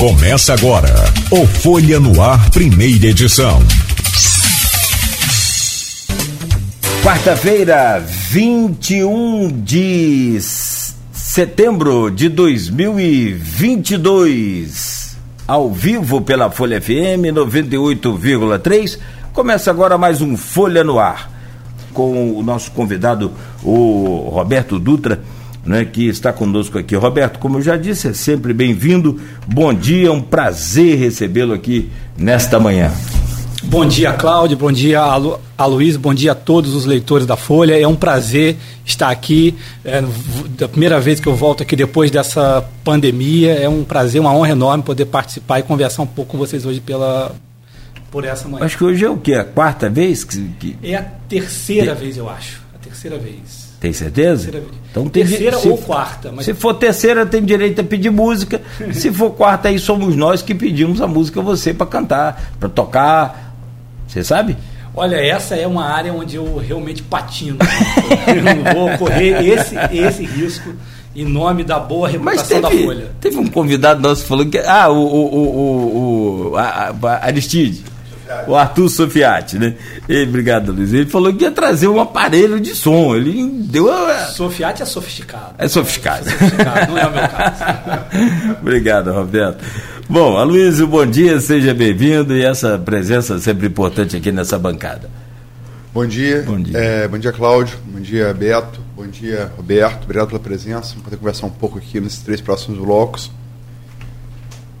Começa agora o Folha no Ar, primeira edição. Quarta-feira, 21 de setembro de 2022. Ao vivo pela Folha FM 98,3. Começa agora mais um Folha no Ar. Com o nosso convidado, o Roberto Dutra né, que está conosco aqui. Roberto, como eu já disse, é sempre bem-vindo. Bom dia, é um prazer recebê-lo aqui nesta manhã. Bom dia, Cláudio. Bom dia, a Luiz. Bom dia a todos os leitores da Folha. É um prazer estar aqui. É a primeira vez que eu volto aqui depois dessa pandemia. É um prazer, uma honra enorme poder participar e conversar um pouco com vocês hoje pela, por essa manhã. Acho que hoje é o quê? A quarta vez? Que, que... É a terceira Te... vez, eu acho. A terceira vez. Tem certeza? Então, tem terceira ou quarta. Mas... Se for terceira, tem direito a pedir música. se for quarta, aí somos nós que pedimos a música a você para cantar, para tocar. Você sabe? Olha, essa é uma área onde eu realmente patino. eu não vou correr esse, esse risco em nome da boa reputação teve, da Folha. Teve um convidado nosso falou que. Ah, o, o, o, o a, a Aristide o Arthur Sofiati, né? E, obrigado, Luiz. Ele falou que ia trazer um aparelho de som. Ele deu a... Sofiati é sofisticado. É sofisticado. É sofisticado, não é o meu caso. obrigado, Roberto. Bom, Aloysio, bom dia, seja bem-vindo e essa presença sempre importante aqui nessa bancada. Bom dia. Bom dia. É, bom dia, Cláudio. Bom dia, Beto. Bom dia, Roberto. Obrigado pela presença. Vamos poder conversar um pouco aqui nesses três próximos blocos.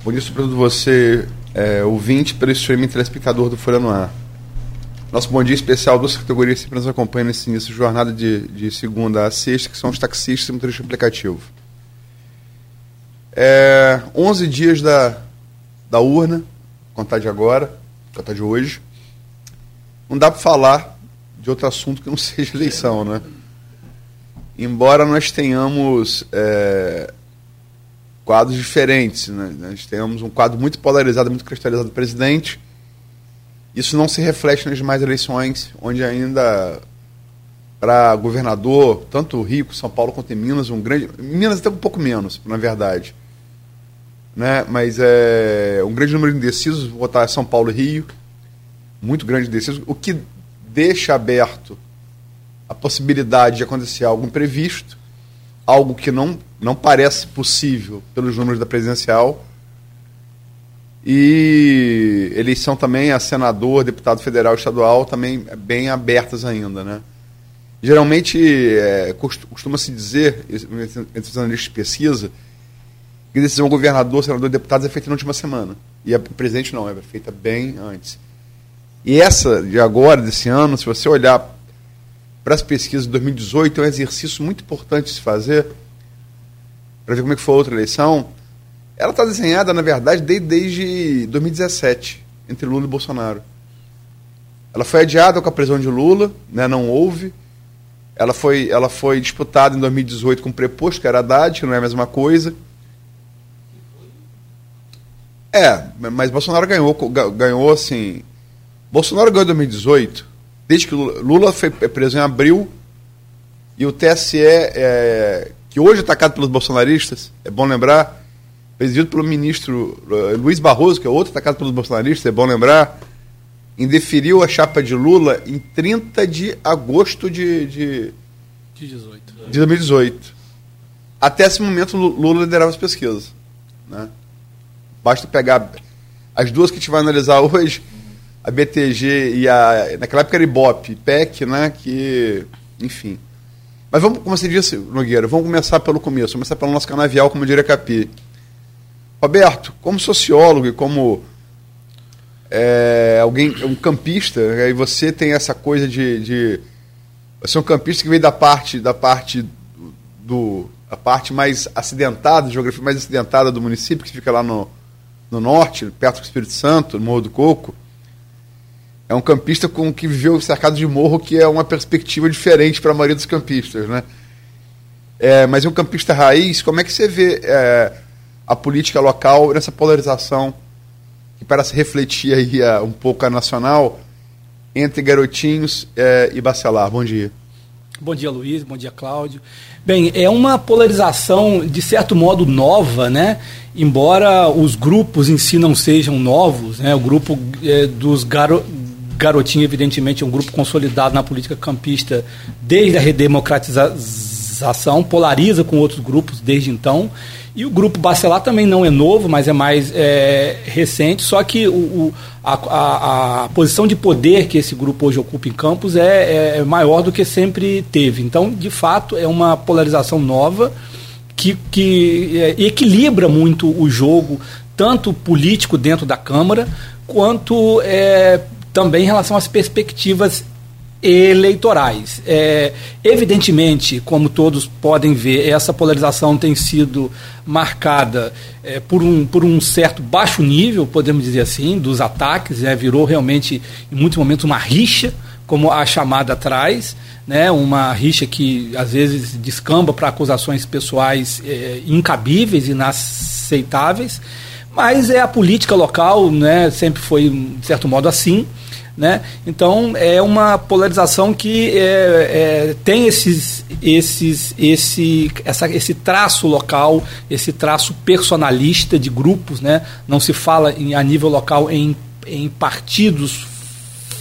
Bom dia, sobretudo você, é, ouvinte pelo streaming telespectador do Folha no Ar. Nosso bom dia especial duas categorias que sempre nos acompanham nesse início de jornada de, de segunda a sexta, que são os taxistas e motoristas aplicativo. É, 11 dias da, da urna, contar de agora, contar de hoje. Não dá para falar de outro assunto que não seja eleição, né? Embora nós tenhamos é, quadros diferentes. Né? Nós temos um quadro muito polarizado, muito cristalizado do presidente. Isso não se reflete nas demais eleições, onde ainda para governador, tanto o Rio, São Paulo quanto em Minas, um grande. Minas até um pouco menos, na verdade. Né? Mas é um grande número de indecisos votar São Paulo e Rio. Muito grande indecisos, o que deixa aberto a possibilidade de acontecer algo imprevisto, algo que não não parece possível pelos números da presidencial. E eleição também a senador, deputado federal estadual também bem abertas ainda, né? Geralmente é, costuma-se dizer, entre os analistas de pesquisa, que decisão governador, senador e deputados é feita na última semana. E a presidente não, é feita bem antes. E essa de agora, desse ano, se você olhar para as pesquisas de 2018, é um exercício muito importante de se fazer, para ver como é que foi a outra eleição, ela está desenhada, na verdade, desde, desde 2017, entre Lula e Bolsonaro. Ela foi adiada com a prisão de Lula, né, não houve. Ela foi, ela foi disputada em 2018 com o preposto, que era Haddad, que não é a mesma coisa. É, mas Bolsonaro ganhou, ganhou assim. Bolsonaro ganhou em 2018, desde que Lula, Lula foi preso em abril, e o TSE é, que hoje é atacado pelos bolsonaristas, é bom lembrar, presidido pelo ministro uh, Luiz Barroso, que é outro atacado pelos bolsonaristas, é bom lembrar, indeferiu a chapa de Lula em 30 de agosto de, de, de, 18. de 2018. Até esse momento, Lula liderava as pesquisas. Né? Basta pegar as duas que a gente vai analisar hoje, a BTG e a. Naquela época era Ibope, PEC, né? Que. Enfim. Mas vamos, como você disse, Nogueira, vamos começar pelo começo, começar pelo nosso canavial, como diria Capi. Roberto, como sociólogo e como é, alguém, um campista, aí você tem essa coisa de, de você é um campista que veio da parte da parte do a parte mais acidentada, geografia mais acidentada do município, que fica lá no, no norte, perto do Espírito Santo, no Morro do Coco é um campista com que viveu cercado de morro, que é uma perspectiva diferente para a maioria dos campistas, né? É, mas um campista raiz, como é que você vê é, a política local nessa polarização que parece refletir aí a, um pouco a nacional entre Garotinhos é, e Bacelar? Bom dia. Bom dia, Luiz. Bom dia, Cláudio. Bem, é uma polarização, de certo modo, nova, né? Embora os grupos em si não sejam novos, né? O grupo é, dos garo Garotinho, evidentemente, é um grupo consolidado na política campista desde a redemocratização, polariza com outros grupos desde então. E o grupo Bacelar também não é novo, mas é mais é, recente, só que o, o a, a, a, posição de poder que esse grupo hoje ocupa em Campos é, é, é, maior do que sempre teve. Então, de fato, é uma polarização nova que, que é, equilibra muito o jogo, tanto político dentro da Câmara, quanto é, também em relação às perspectivas eleitorais. É, evidentemente, como todos podem ver, essa polarização tem sido marcada é, por, um, por um certo baixo nível, podemos dizer assim, dos ataques, né, virou realmente, em muitos momentos, uma rixa, como a chamada traz, né, uma rixa que às vezes descamba para acusações pessoais é, incabíveis, inaceitáveis, mas é a política local, né, sempre foi, de certo modo, assim. Né? Então é uma polarização que é, é, tem esses, esses, esse, essa, esse traço local, esse traço personalista de grupos. Né? Não se fala em, a nível local em, em partidos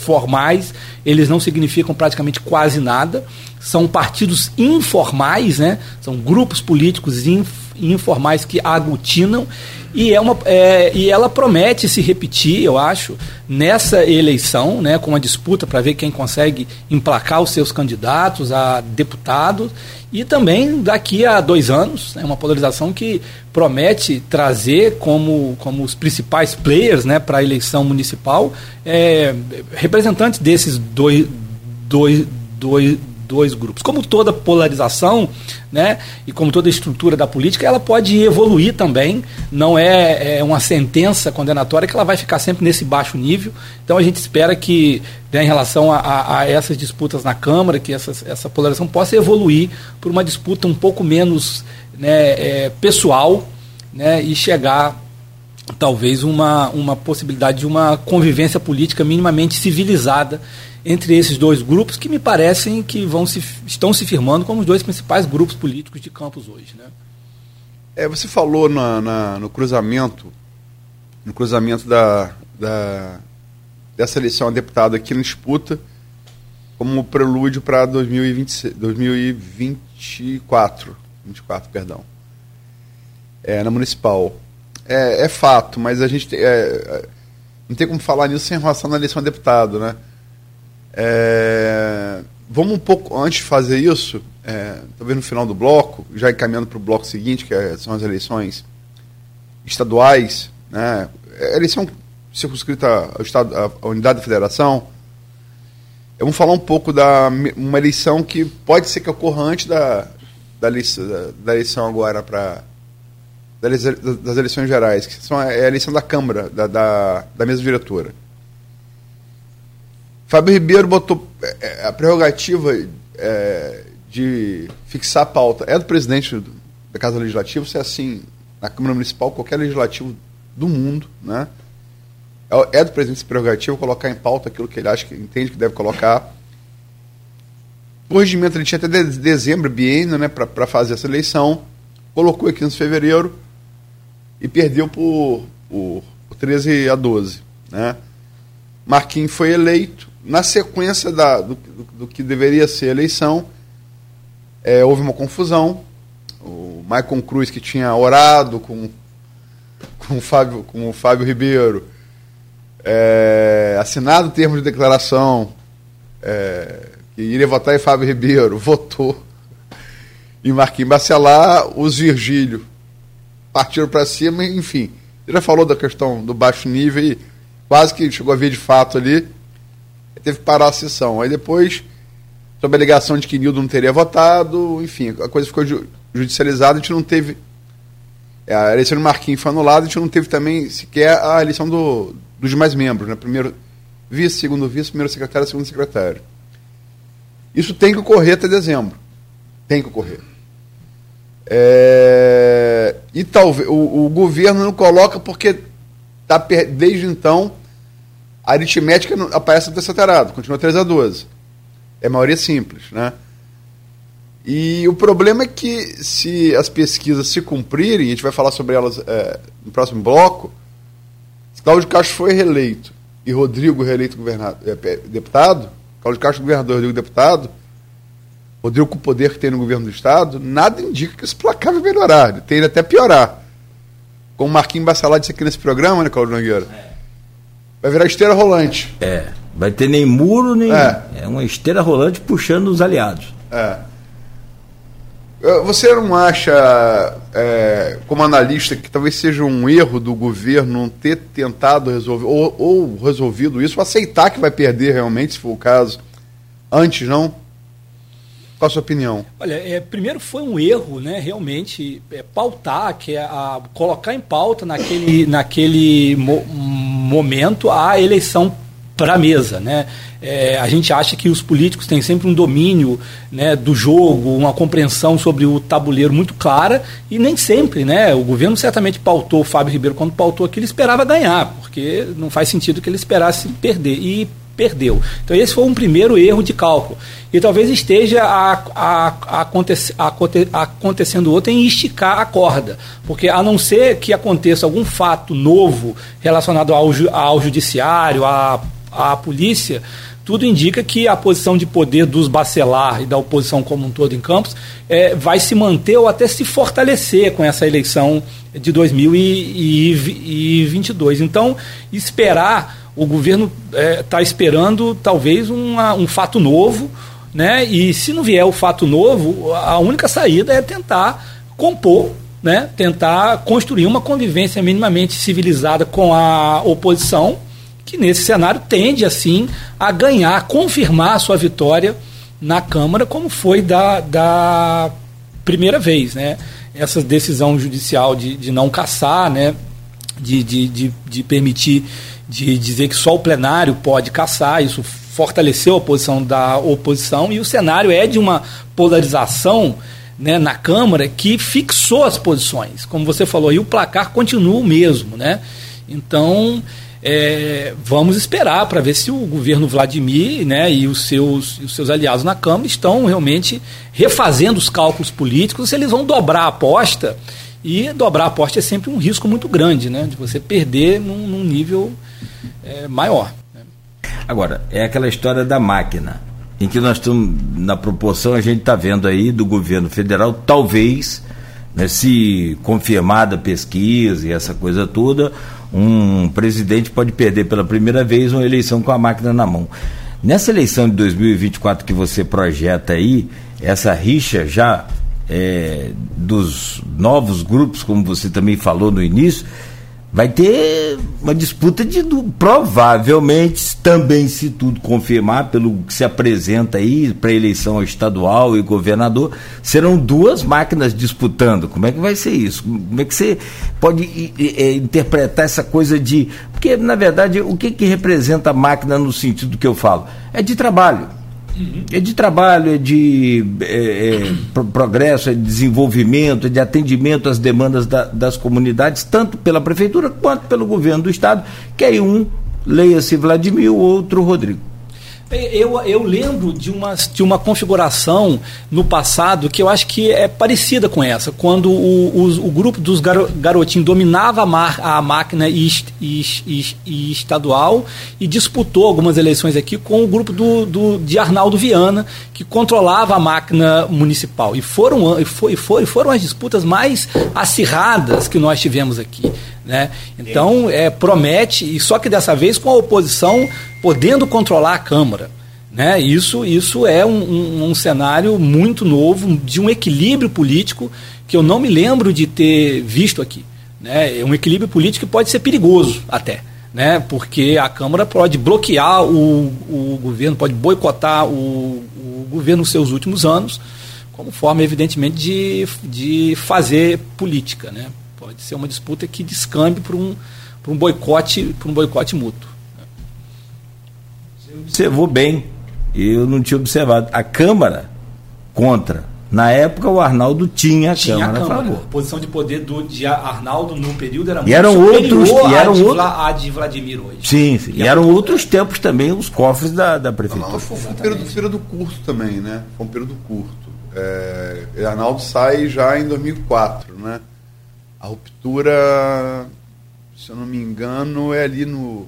formais, eles não significam praticamente quase nada. São partidos informais, né? são grupos políticos informais que aglutinam e, é uma, é, e ela promete se repetir, eu acho, nessa eleição, né, com uma disputa para ver quem consegue emplacar os seus candidatos a deputados, e também daqui a dois anos, é né, uma polarização que promete trazer como, como os principais players né, para a eleição municipal é, representantes desses dois, dois, dois, dois grupos. Como toda polarização, né, e como toda estrutura da política, ela pode evoluir também. Não é, é uma sentença condenatória que ela vai ficar sempre nesse baixo nível. Então a gente espera que, né, em relação a, a, a, essas disputas na Câmara, que essas, essa polarização possa evoluir por uma disputa um pouco menos né, é, pessoal né, e chegar talvez uma, uma possibilidade de uma convivência política minimamente civilizada entre esses dois grupos que me parecem que vão se, estão se firmando como os dois principais grupos políticos de Campos hoje. Né? É, você falou na, na, no cruzamento, no cruzamento da, da, dessa eleição a deputado aqui na disputa como prelúdio para 2024, 24, perdão, é, na municipal. É, é fato, mas a gente é, é, não tem como falar nisso sem relação na eleição a deputado, né? É, vamos um pouco, antes de fazer isso, é, talvez no final do bloco, já encaminhando para o bloco seguinte, que é, são as eleições estaduais, né? É, eleição circunscrita ao estado, à unidade da federação. Vamos falar um pouco da uma eleição que pode ser que ocorra antes da, da, da eleição agora para das eleições gerais, que são a, é a eleição da Câmara, da, da, da mesa diretora. Fábio Ribeiro botou é, é, a prerrogativa é, de fixar a pauta. É do presidente da Casa Legislativa, se é assim, na Câmara Municipal, qualquer legislativo do mundo, né? É, é do presidente essa prerrogativa colocar em pauta aquilo que ele acha que entende que deve colocar. O regimento ele tinha até de, dezembro, biênio, né, para fazer essa eleição. Colocou aqui no fevereiro e perdeu por, por, por 13 a 12, né? Marquinhos foi eleito, na sequência da, do, do, do, que deveria ser a eleição, é, houve uma confusão. O Maicon Cruz, que tinha orado com, com, o, Fábio, com o Fábio Ribeiro, é, assinado o termo de declaração é, que iria votar em Fábio Ribeiro, votou em Marquinhos Bacelar, os Virgílio partiram para cima, enfim. Ele já falou da questão do baixo nível e quase que chegou a ver de fato ali teve que parar a sessão. Aí depois, sob a alegação de que Nildo não teria votado, enfim, a coisa ficou judicializada, a gente não teve. É, a eleição do Marquinhos foi anulada, a gente não teve também sequer a eleição do, dos demais membros, né? Primeiro vice, segundo vice, primeiro secretário, segundo secretário. Isso tem que ocorrer até dezembro. Tem que ocorrer. É, e talvez o, o, governo não coloca porque tá, desde então a aritmética aparece desaterada, continua 3 a 12. É maioria simples, né? E o problema é que se as pesquisas se cumprirem, a gente vai falar sobre elas é, no próximo bloco, Cláudio Castro foi reeleito e Rodrigo reeleito governador, é, deputado, Cláudio Castro governador, Rodrigo deputado, Rodrigo com o poder que tem no governo do Estado, nada indica que esse placar vai melhorar, tende até piorar. Como o Marquinhos Bassalá disse aqui nesse programa, né, Cláudio Nogueira? Vai virar esteira rolante. É, vai ter nem muro, nem. É, é uma esteira rolante puxando os aliados. É. Você não acha, é, como analista, que talvez seja um erro do governo não ter tentado resolver, ou, ou resolvido isso, ou aceitar que vai perder realmente, se for o caso, antes, não? Qual a sua opinião? Olha, é, primeiro foi um erro, né, realmente, é, pautar, que é a, colocar em pauta naquele, naquele mo momento a eleição para a mesa, né? É, a gente acha que os políticos têm sempre um domínio né, do jogo, uma compreensão sobre o tabuleiro muito clara e nem sempre, né? O governo certamente pautou o Fábio Ribeiro quando pautou aqui, ele esperava ganhar, porque não faz sentido que ele esperasse perder e perdeu. Então esse foi um primeiro erro de cálculo e talvez esteja a, a, a aconte, acontecendo outro em esticar a corda, porque a não ser que aconteça algum fato novo relacionado ao, ao judiciário, à, à polícia tudo indica que a posição de poder dos bacelar e da oposição como um todo em Campos é, vai se manter ou até se fortalecer com essa eleição de 2022. Então, esperar, o governo está é, tá esperando talvez uma, um fato novo, né? e se não vier o fato novo, a única saída é tentar compor né, tentar construir uma convivência minimamente civilizada com a oposição que nesse cenário tende, assim, a ganhar, a confirmar a sua vitória na Câmara, como foi da, da primeira vez. Né? Essa decisão judicial de, de não caçar, né? de, de, de, de permitir, de dizer que só o plenário pode caçar, isso fortaleceu a posição da oposição, e o cenário é de uma polarização né, na Câmara que fixou as posições. Como você falou, e o placar continua o mesmo. Né? Então, é, vamos esperar para ver se o governo Vladimir né, e os seus, os seus aliados na Câmara estão realmente refazendo os cálculos políticos, se eles vão dobrar a aposta. E dobrar a aposta é sempre um risco muito grande, né, de você perder num, num nível é, maior. Né. Agora, é aquela história da máquina, em que nós estamos, na proporção, a gente está vendo aí do governo federal, talvez, né, se confirmada a pesquisa e essa coisa toda, um presidente pode perder pela primeira vez uma eleição com a máquina na mão. Nessa eleição de 2024 que você projeta aí, essa rixa já é, dos novos grupos, como você também falou no início, vai ter uma disputa de provavelmente também se tudo confirmar pelo que se apresenta aí para eleição estadual e governador serão duas máquinas disputando. Como é que vai ser isso? Como é que você pode é, interpretar essa coisa de porque na verdade o que que representa a máquina no sentido que eu falo? É de trabalho é de trabalho, é de é, é, progresso, é de desenvolvimento, é de atendimento às demandas da, das comunidades, tanto pela prefeitura quanto pelo governo do estado, que aí um leia-se Vladimir, o outro Rodrigo. Eu, eu lembro de uma, de uma configuração no passado que eu acho que é parecida com essa, quando o, o, o grupo dos garotinhos dominava a, mar, a máquina estadual e disputou algumas eleições aqui com o grupo do, do, de Arnaldo Viana, que controlava a máquina municipal. E foram, e foi, foram as disputas mais acirradas que nós tivemos aqui. Né? Então, é, promete, e só que dessa vez com a oposição podendo controlar a Câmara. Né? Isso, isso é um, um, um, cenário muito novo, de um equilíbrio político que eu não me lembro de ter visto aqui. Né? É um equilíbrio político que pode ser perigoso até. Né? Porque a Câmara pode bloquear o, o governo, pode boicotar o, o governo nos seus últimos anos, como forma, evidentemente, de, de fazer política. Né? Pode ser uma disputa que descambe para um, um boicote, para um boicote mútuo. Você observou bem, eu não tinha observado. A Câmara contra. Na época o Arnaldo tinha a tinha Câmara a, Câmara. a posição de poder do, de Arnaldo no período era e eram outros, e eram a, outros, a de Vladimir hoje. Sim, sim. E, e eram outros tempos também os cofres da, da prefeitura. Não, foi um período, período curto também, né? Foi um período curto. É, Arnaldo sai já em 2004, né? A ruptura, se eu não me engano, é ali no.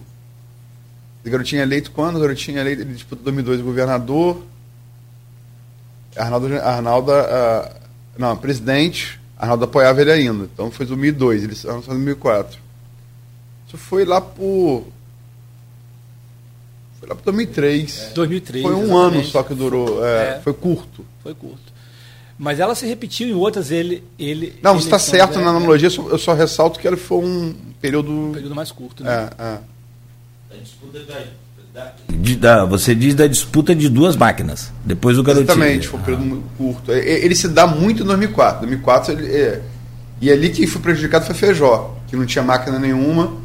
O garotinho é eleito quando? O garotinho é eleito, ele disputa 2002 governador. Arnaldo, Arnaldo uh, não, presidente, Arnaldo apoiava ele ainda. Então foi 2002, ele saiu em 2004. Isso foi lá por foi lá para 2003. 2003. Foi um exatamente. ano só que durou. É, é, foi curto. Foi curto. Mas ela se repetiu em outras, ele. ele não, você está certo na analogia, eu só ressalto que ele foi um período. Um período mais curto, né? É, é. De, da, você diz da disputa de duas máquinas. Depois o garotinho. Exatamente, foi um período ah. curto. Ele se dá muito em 2004. 2004 ele, é, e ali que foi prejudicado foi Feijó, que não tinha máquina nenhuma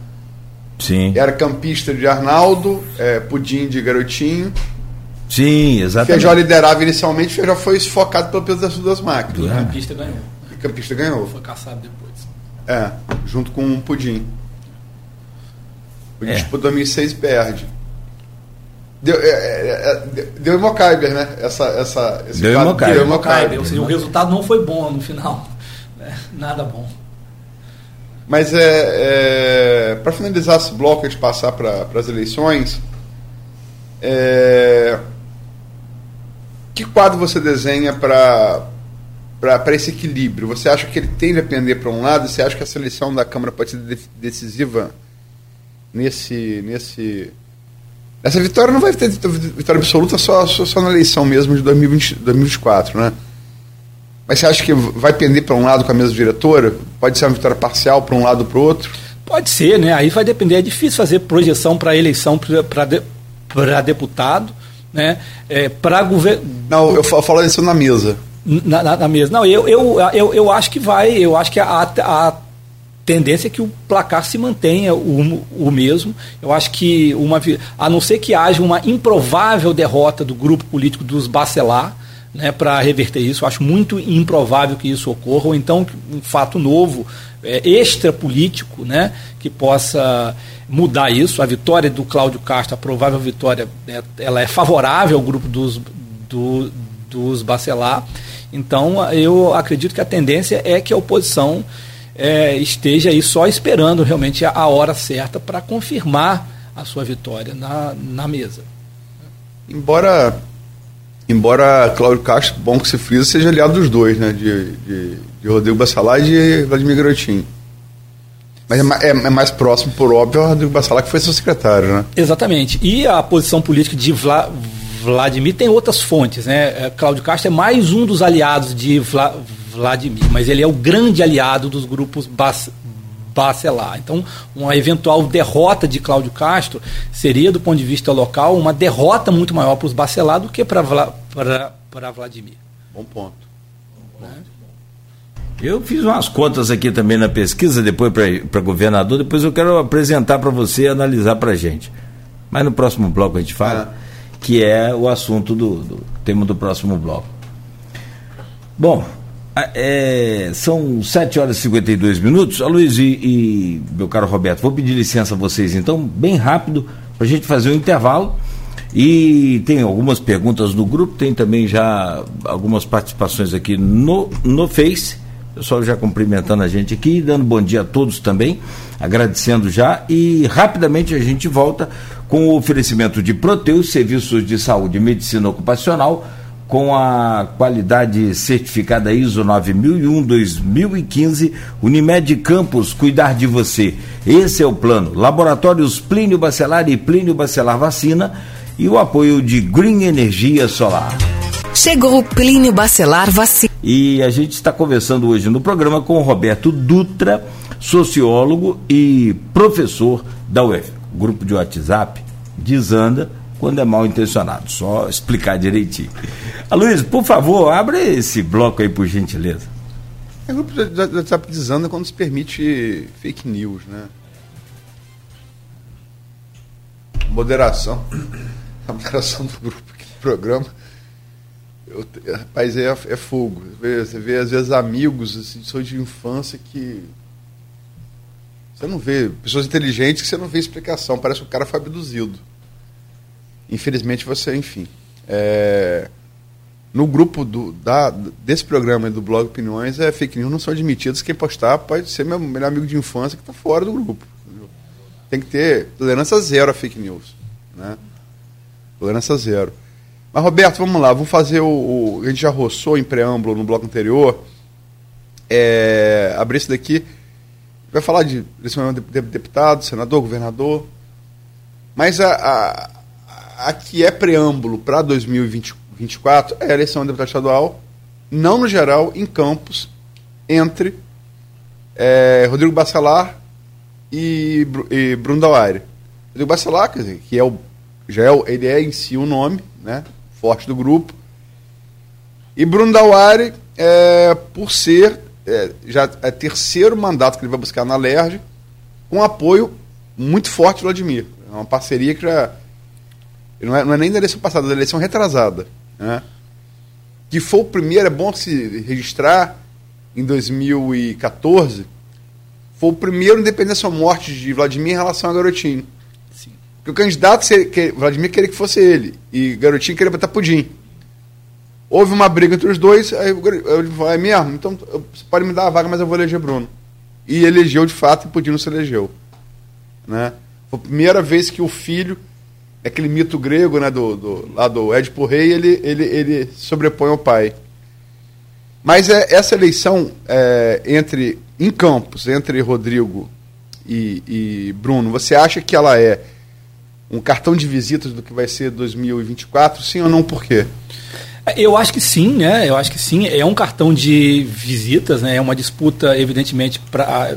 Sim. Era campista de Arnaldo, é, Pudim de Garotinho. Sim, exatamente. Feijó liderava inicialmente, Feijó foi sufocado pelo peso das duas máquinas. E né? campista ganhou. E campista ganhou. Foi caçado depois. É, junto com o Pudim. O é. tipo 2006 perde. Deu, é, é, é deu Imocaiber, né? Essa, essa, esse deu Imocaiber. Ou seja, o resultado não foi bom no final. Né? Nada bom. Mas é, é para finalizar esse bloco de passar para as eleições, é, que quadro você desenha para para esse equilíbrio? Você acha que ele tende a pender para um lado? Você acha que a seleção da Câmara pode ser decisiva nesse nesse essa vitória não vai ter vitória absoluta só, só, só na eleição mesmo de 2020, 2024, né? Mas você acha que vai pender para um lado com a mesma diretora? Pode ser uma vitória parcial para um lado ou para o outro? Pode ser, né? Aí vai depender. É difícil fazer projeção para eleição para de, deputado, né? É, para governo. Não, eu falo isso na mesa. Na, na, na, mesa. Não, eu, eu, eu, eu acho que vai. Eu acho que a, a tendência é que o placar se mantenha o, o mesmo. Eu acho que uma a não ser que haja uma improvável derrota do grupo político dos Bacelar né, para reverter isso. Eu acho muito improvável que isso ocorra, ou então um fato novo, é, extra político, né, que possa mudar isso. A vitória do Cláudio Castro, a provável vitória, é, ela é favorável ao grupo dos, do, dos Bacelar. Então, eu acredito que a tendência é que a oposição é, esteja aí só esperando realmente a, a hora certa para confirmar a sua vitória na, na mesa. Embora Embora Cláudio Castro, bom que se frisa, seja aliado dos dois, né? De, de, de Rodrigo Bassalá e de Vladimir Garotinho. Mas é, é, é, mais próximo, por óbvio, ao Rodrigo Bassalá, que foi seu secretário, né? Exatamente. E a posição política de Vla, Vladimir tem outras fontes, né? É, Cláudio Castro é mais um dos aliados de Vla, Vladimir, mas ele é o grande aliado dos grupos Bas, Bacelar. Então, uma eventual derrota de Cláudio Castro seria, do ponto de vista local, uma derrota muito maior para os Bacelar do que para Vladimir. Bom ponto. Bom ponto. Eu fiz umas contas aqui também na pesquisa, depois para governador, depois eu quero apresentar para você e analisar para a gente. Mas no próximo bloco a gente fala, é. que é o assunto do, do tema do próximo bloco. Bom, ah, é, são 7 horas e 52 minutos. A Luiz e, e, meu caro Roberto, vou pedir licença a vocês então, bem rápido, para a gente fazer um intervalo. E tem algumas perguntas no grupo, tem também já algumas participações aqui no, no Face. Pessoal já cumprimentando a gente aqui, dando bom dia a todos também, agradecendo já. E rapidamente a gente volta com o oferecimento de Proteus, serviços de saúde e medicina ocupacional com a qualidade certificada ISO 9001-2015, Unimed Campos, cuidar de você. Esse é o plano. Laboratórios Plínio Bacelar e Plínio Bacelar Vacina e o apoio de Green Energia Solar. Chegou o Plínio Bacelar Vacina. E a gente está conversando hoje no programa com o Roberto Dutra, sociólogo e professor da UF. Grupo de WhatsApp desanda quando é mal intencionado. Só explicar direitinho. Luiz, por favor, abre esse bloco aí, por gentileza. O grupo de WhatsApp desanda quando se permite fake news, né? Moderação. A moderação do grupo aqui do programa. Eu, rapaz, é, é fogo. Você vê, às vezes, amigos assim, de infância que. Você não vê. Pessoas inteligentes que você não vê explicação. Parece que o cara foi abduzido. Infelizmente você, enfim. É, no grupo do, da, desse programa do blog Opiniões, é fake news não são admitidas. Quem postar pode ser meu melhor amigo de infância que está fora do grupo. entendeu? Tem que ter tolerância zero a fake news. Né? Tolerância zero. Mas, Roberto, vamos lá. Vamos fazer o. o- a gente já roçou em preâmbulo no bloco anterior. É, abrir isso daqui. Vai falar de eleição de de- deputado, senador, governador. Mas a, a, a que é preâmbulo para 2024 é a eleição de deputado estadual, não no geral, em Campos, entre é, Rodrigo Bacelar e, e Bruno Dauari. Rodrigo Bacelar, quer dizer, que é o, já é, ele é em si o nome né, forte do grupo. E Bruno Dauari, é, por ser é, já é terceiro mandato que ele vai buscar na LERJ, com apoio muito forte do Vladimir. É uma parceria que já. Não é, não é nem da eleição passada, é da eleição retrasada. Né? Que foi o primeiro, é bom se registrar, em 2014, foi o primeiro independência ou morte de Vladimir em relação a Garotinho. Porque o candidato, Vladimir queria que fosse ele, e Garotinho queria botar pudim. Houve uma briga entre os dois, aí ele falou, é mesmo? Então você pode me dar a vaga, mas eu vou eleger Bruno. E elegeu de fato e Pudim não se elegeu. Né? Foi a primeira vez que o filho, aquele mito grego né, do, do, lá do Édipo Rei, ele, ele, ele sobrepõe ao pai. Mas é, essa eleição é, entre em Campos, entre Rodrigo e, e Bruno, você acha que ela é um cartão de visitas do que vai ser 2024? Sim ou não? Por quê? Eu acho que sim, né? Eu acho que sim. É um cartão de visitas, né? É uma disputa, evidentemente, para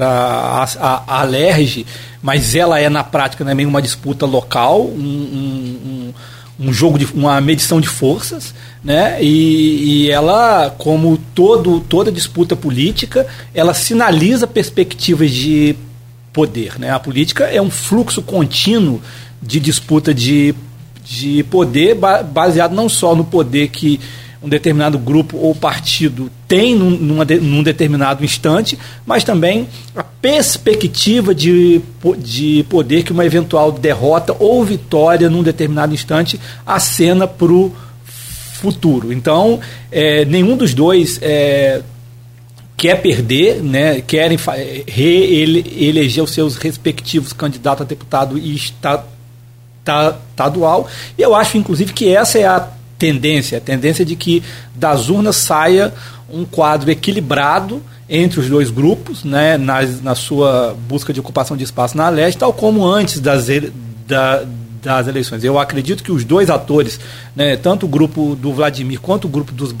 a, a, a Alerj, mas ela é, na prática, também uma disputa local, um, um, um jogo, de, uma medição de forças, né? E, e ela, como todo, toda disputa política, ela sinaliza perspectivas de poder, né? A política é um fluxo contínuo de disputa de de poder ba- baseado não só no poder que um determinado grupo ou partido tem num, numa de- num determinado instante, mas também a perspectiva de, de poder que uma eventual derrota ou vitória num determinado instante acena para o futuro. Então, é, nenhum dos dois é, quer perder, né, querem reeleger os seus respectivos candidatos a deputado e estadual. E eu acho, inclusive, que essa é a tendência, a tendência de que das urnas saia um quadro equilibrado entre os dois grupos, né, na, na sua busca de ocupação de espaço na leste, tal como antes das, ele- da- das eleições. Eu acredito que os dois atores, né, tanto o grupo do Vladimir quanto o grupo dos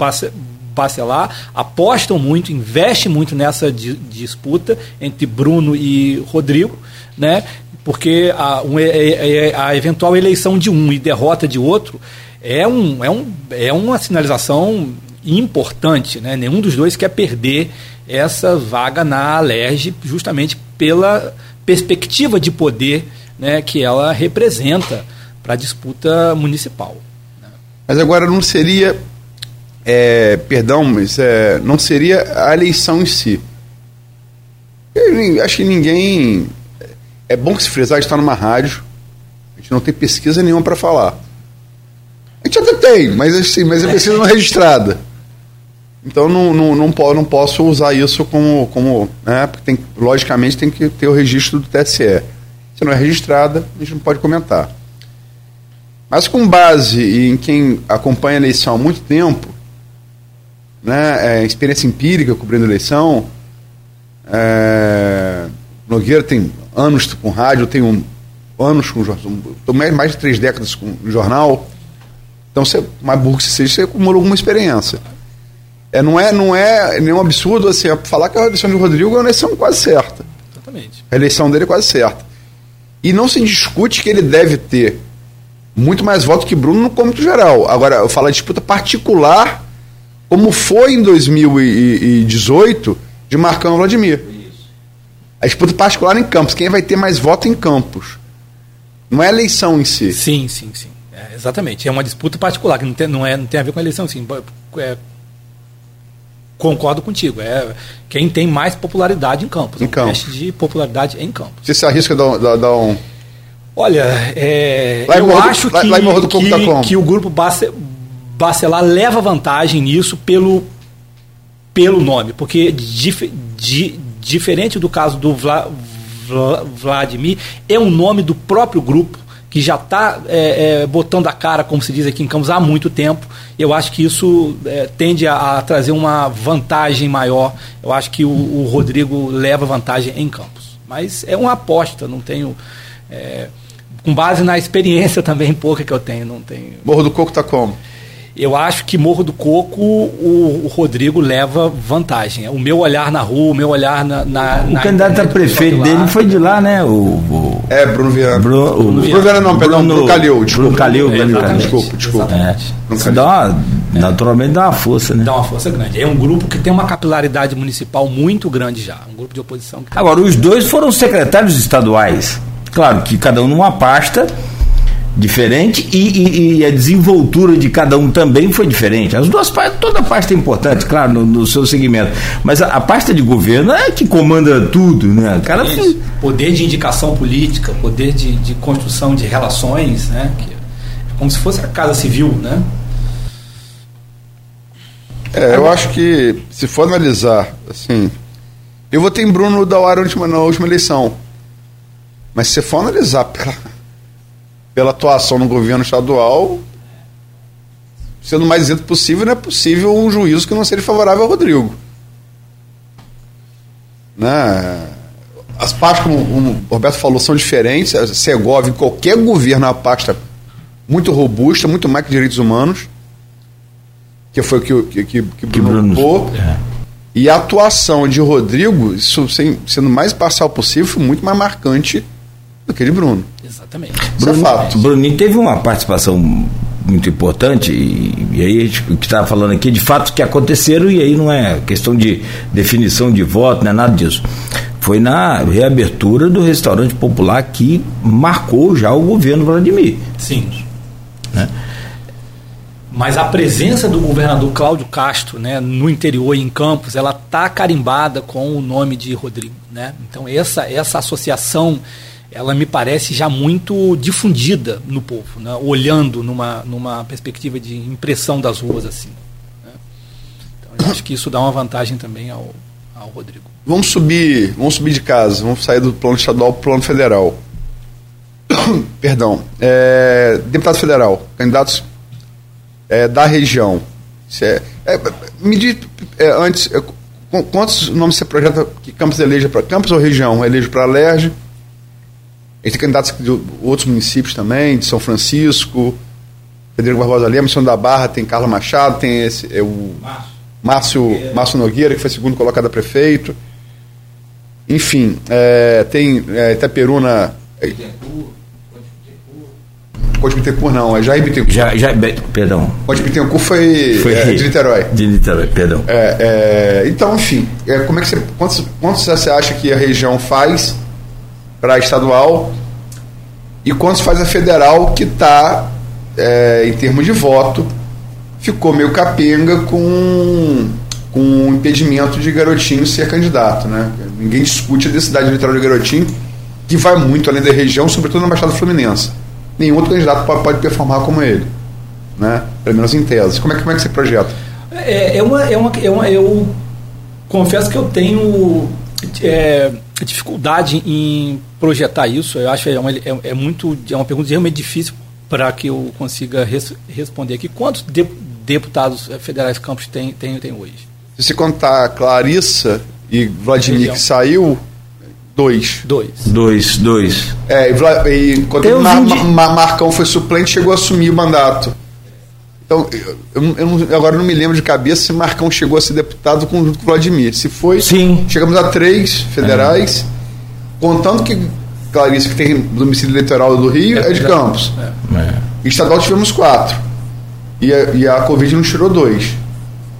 Bacelar, apostam muito, investem muito nessa di- disputa entre Bruno e Rodrigo, né? porque a, um, é- é- é- a eventual eleição de um e derrota de outro é, um, é, um, é uma sinalização importante. Né? Nenhum dos dois quer perder essa vaga na Alerj, justamente pela perspectiva de poder né, que ela representa para a disputa municipal. Mas agora não seria, é, perdão, mas é, não seria a eleição em si. Eu acho que ninguém. É bom que se frisar, a gente está numa rádio, a gente não tem pesquisa nenhuma para falar. A gente até tem, mas, assim, mas a pesquisa não é registrada. Então não, não, não, não posso usar isso como. como né, porque tem, logicamente tem que ter o registro do TSE. Se não é registrada, a gente não pode comentar. Mas com base em quem acompanha a eleição há muito tempo, né, é, experiência empírica cobrindo eleição, é, Nogueira tem anos com rádio, eu tenho anos com jornal, mais, mais de três décadas com jornal, então você, mais burro que você seja, você acumulou alguma experiência. É, não, é, não é nenhum absurdo assim, falar que a eleição de Rodrigo é uma eleição quase certa. Exatamente. A eleição dele é quase certa. E não se discute que ele deve ter muito mais voto que Bruno no cômito geral. Agora, eu falo de disputa particular, como foi em 2018, de Marcão e Vladimir. A disputa particular em Campos. Quem vai ter mais voto em Campos? Não é a eleição em si. Sim, sim, sim. É, exatamente. É uma disputa particular, que não tem, não, é, não tem a ver com a eleição, sim. É, concordo contigo. É quem tem mais popularidade em Campos. Em um Campos. teste de popularidade em Campos. Você se arrisca a dar, um. Olha, é, eu do- acho lá- que, lá que, tá como? que o grupo Bace, Bacelar leva vantagem nisso pelo, pelo nome, porque dif, di, diferente do caso do Vla, Vla, Vladimir, é um nome do próprio grupo que já está é, é, botando a cara, como se diz aqui em Campos, há muito tempo. Eu acho que isso é, tende a, a, trazer uma vantagem maior. Eu acho que o, o, Rodrigo leva vantagem em Campos. Mas é uma aposta, não tenho. É, com base na experiência também pouca que eu tenho, não tenho. Morro do Coco está como? Eu acho que Morro do Coco o, o, Rodrigo leva vantagem. O meu olhar na rua, o meu olhar na. na o na candidato a prefeito dele foi de lá, né? O, o é, Bruno Viana. Bruno, Bruno, Bruno Viana não, perdão, Bruno, Bruno Calil. Desculpa. Bruno Calil, Bruno Calil. Desculpa, desculpa. É. Isso dá uma, é. naturalmente dá uma força, né? Dá uma força grande. É um grupo que tem uma capilaridade municipal muito grande já. Um grupo de oposição. Que... Agora, os dois foram secretários estaduais. Claro que cada um numa pasta diferente e, e, e, a desenvoltura de cada um também foi diferente. As duas partes, toda parte é importante, claro, no, no seu segmento, mas a, a, pasta de governo é que comanda tudo, né? Cara, poder de indicação política, poder de, de construção de relações, né? Que, é como se fosse a casa civil, né? É, eu acho que se for analisar, assim, eu votei em Bruno da hora na última eleição, mas se for analisar pela pela atuação no governo estadual, sendo o mais isento possível, não é possível um juízo que não seja favorável ao Rodrigo. Né? As partes, como, o Roberto falou, são diferentes. A Segov, em qualquer governo, é uma pasta muito robusta, muito mais que direitos humanos, que foi o que, que, que, que Bruno, Bruno é. E a atuação de Rodrigo, isso sendo mais parcial possível, foi muito mais marcante do que de Bruno. Exatamente. Bruno, é fato. Bruninho teve uma participação muito importante e, e aí o que estava falando aqui de fatos que aconteceram e aí não é questão de definição de voto, não é nada disso. Foi na reabertura do restaurante popular que marcou já o governo Vladimir. Sim. Né? Mas a presença do governador Cláudio Castro né, no interior e em Campos, ela está carimbada com o nome de Rodrigo. Né? Então essa, essa associação ela me parece já muito difundida no povo, né? olhando numa, numa perspectiva de impressão das ruas assim. Né? Então eu acho que isso dá uma vantagem também ao, ao Rodrigo. Vamos subir, vamos subir de casa, vamos sair do plano estadual para o plano federal. Perdão. É, deputado federal, candidatos é, da região. É, é, me diz é, antes, é, quantos nomes você projeta que Campos eleja para Campos ou região? Eleja para a LERJ? A gente tem candidatos de outros municípios também, de São Francisco, Pedro Barbosa Lima, Missão da Barra, tem Carla Machado, tem esse, é o Márcio, Márcio Nogueira, que foi segundo colocado a prefeito. Enfim, é, tem é, Itaperuna. Conde Bittencourt não, é Jair Bittencourt. Já, já, perdão. Conde Bittencourt foi, foi é, de Niterói. De Niterói, perdão. É, é, então, enfim, é, como é que você, quantos, quantos você acha que a região faz para estadual e quando se faz a federal, que está, é, em termos de voto, ficou meio capenga com, com o impedimento de Garotinho ser candidato. Né? Ninguém discute a necessidade eleitoral de Garotinho, que vai muito além da região, sobretudo na Baixada Fluminense. Nenhum outro candidato pode, pode performar como ele, né? pelo menos em tese. Como é, como é que você projeta? É, é, uma, é, uma, é uma. Eu confesso que eu tenho. É, dificuldade em projetar isso. Eu acho que é, uma, é, é muito é uma pergunta realmente difícil para que eu consiga res, responder aqui. Quantos de, deputados federais Campos tem, tem, tem hoje? Se você contar Clarissa e Vladimir que saiu, dois. Dois. Dois, dois. É, e, e quando Mar, Mar, Marcão foi suplente, chegou a assumir o mandato. Então, eu, eu, agora não me lembro de cabeça se Marcão chegou a ser deputado junto com o Vladimir. Se foi, Sim. chegamos a três federais, é. contando que Clarice, que tem domicílio eleitoral do Rio, é, é de Campos. É. é. Estadual tivemos quatro. E a, e a Covid nos tirou dois.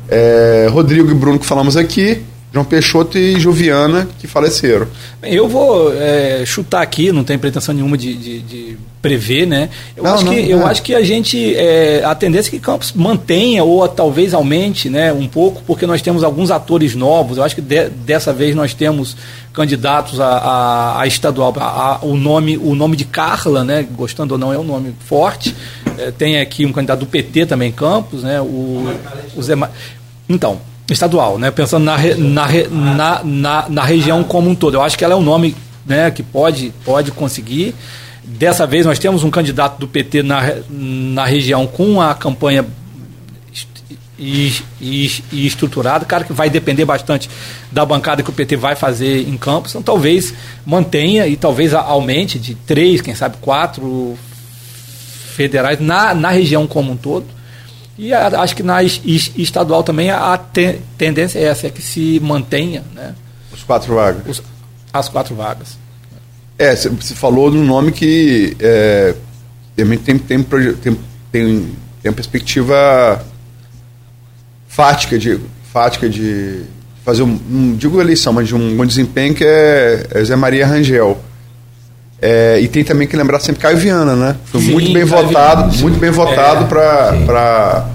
É, Rodrigo e Bruno, que falamos aqui, João Peixoto e Joviana, que faleceram. Eu vou é, chutar aqui, não tenho pretensão nenhuma de, de, de prever, né? Eu, não, acho, não, que, não. eu acho que a gente, é, a tendência é que Campos mantenha ou talvez aumente né, um pouco, porque nós temos alguns atores novos. Eu acho que de, dessa vez nós temos candidatos a, a, a estadual. A, o, nome, o nome de Carla, né, gostando ou não, é um nome forte. É, tem aqui um candidato do PT também Campos, né? O, o Zé Ma... Então, estadual, né? Pensando na, re- na, re- na, na, na região como um todo. Eu acho que ela é um nome né, que pode, pode conseguir. Dessa vez nós temos um candidato do PT na, na região com a campanha e, e, e estruturada, cara que vai depender bastante da bancada que o PT vai fazer em Campos, então talvez mantenha e talvez aumente de três, quem sabe quatro federais na, na região como um todo. E a- acho que na es- es- estadual também a te- tendência é essa, é que se mantenha né, Os quatro vagas. os- as quatro vagas. É, você- falou de um nome que é, também tem, tem, tem, tem, tem uma perspectiva fática de, fática de fazer um, não digo eleição, mas de um bom desempenho que é, é Zé Maria Rangel. É, e tem também que lembrar sempre Caio Viana, né? Foi Sim, muito bem Caio votado, Viana, muito bem votado É, para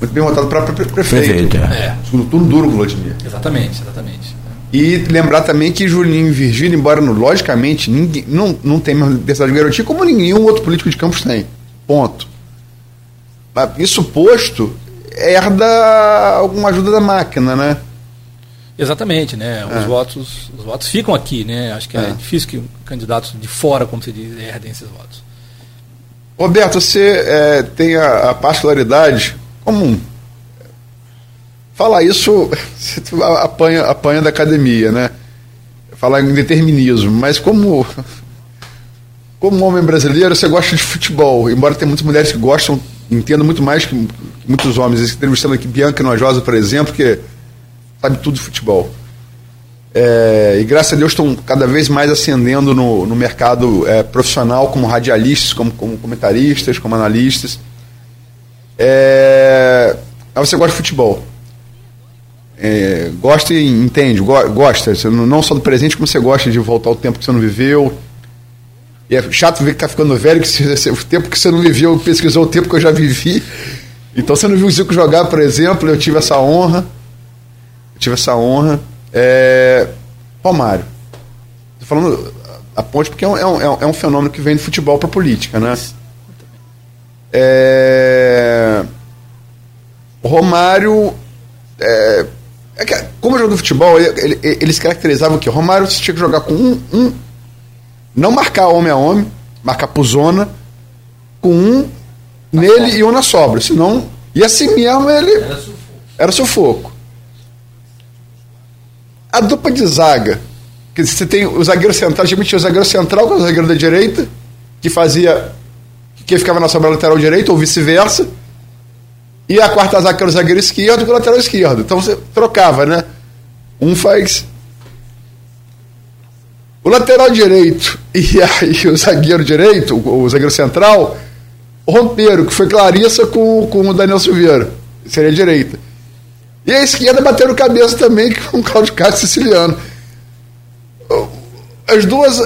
muito bem votado para prefeito. Prefeito, é. É, Segundo turno duro com o Vladimir. exatamente, exatamente. E lembrar também que Julinho e Virgínia, embora logicamente ninguém, não, não tem mais necessidade de garantia, como nenhum outro político de Campos tem. Ponto. Mas Isso posto, herda alguma ajuda da máquina, né? Exatamente, né? Os, É. votos, os votos ficam aqui, né? Acho que é, É. difícil que candidatos de fora, como se diz, herdem esses votos. Roberto, você é, tem a, a particularidade comum. Falar isso, você apanha, apanha da academia, né? Falar em determinismo, mas como como homem brasileiro, você gosta de futebol, embora tenha muitas mulheres que gostam, entendam muito mais que muitos homens. Entrevistando aqui Bianca Nojosa, por exemplo, que sabe tudo de futebol. É, e graças a Deus estão cada vez mais ascendendo no, no mercado é, profissional, como radialistas, como, como comentaristas, como analistas. É, você gosta de futebol. É, gosta e entende, go- gosta, não só do presente, como você gosta de voltar ao tempo que você não viveu. E é chato ver que tá ficando velho, que você- o tempo que você não viveu, pesquisou o tempo que eu já vivi. Então você não viu o Zico jogar, por exemplo, eu tive essa honra. Eu tive essa honra. É, Romário. Tô falando a ponte porque é um, é um, é um fenômeno que vem do futebol para política, né? É, o Romário. É, é como jogador de futebol, ele- ele- eles caracterizavam que Romário você tinha que jogar com um, um. Não marcar homem a homem, marcar por zona, com um nele e um na sobra. Senão. E assim mesmo ele. Era sufoco. A dupla de zaga. Que você tem o zagueiro central, geralmente tinha o zagueiro central, é o zagueiro da direita, que fazia. que ficava na sobra lateral direita, ou vice-versa. E a quarta zaga era o zagueiro esquerdo com o lateral esquerdo. Então você trocava, né? Um faz. O lateral direito e, aí o zagueiro direito, o, zagueiro central, romperam, que foi Clarissa com, com o Daniel Silveira. Seria direita. E a esquerda bateram cabeça também com o Claudio Castro siciliano. As duas,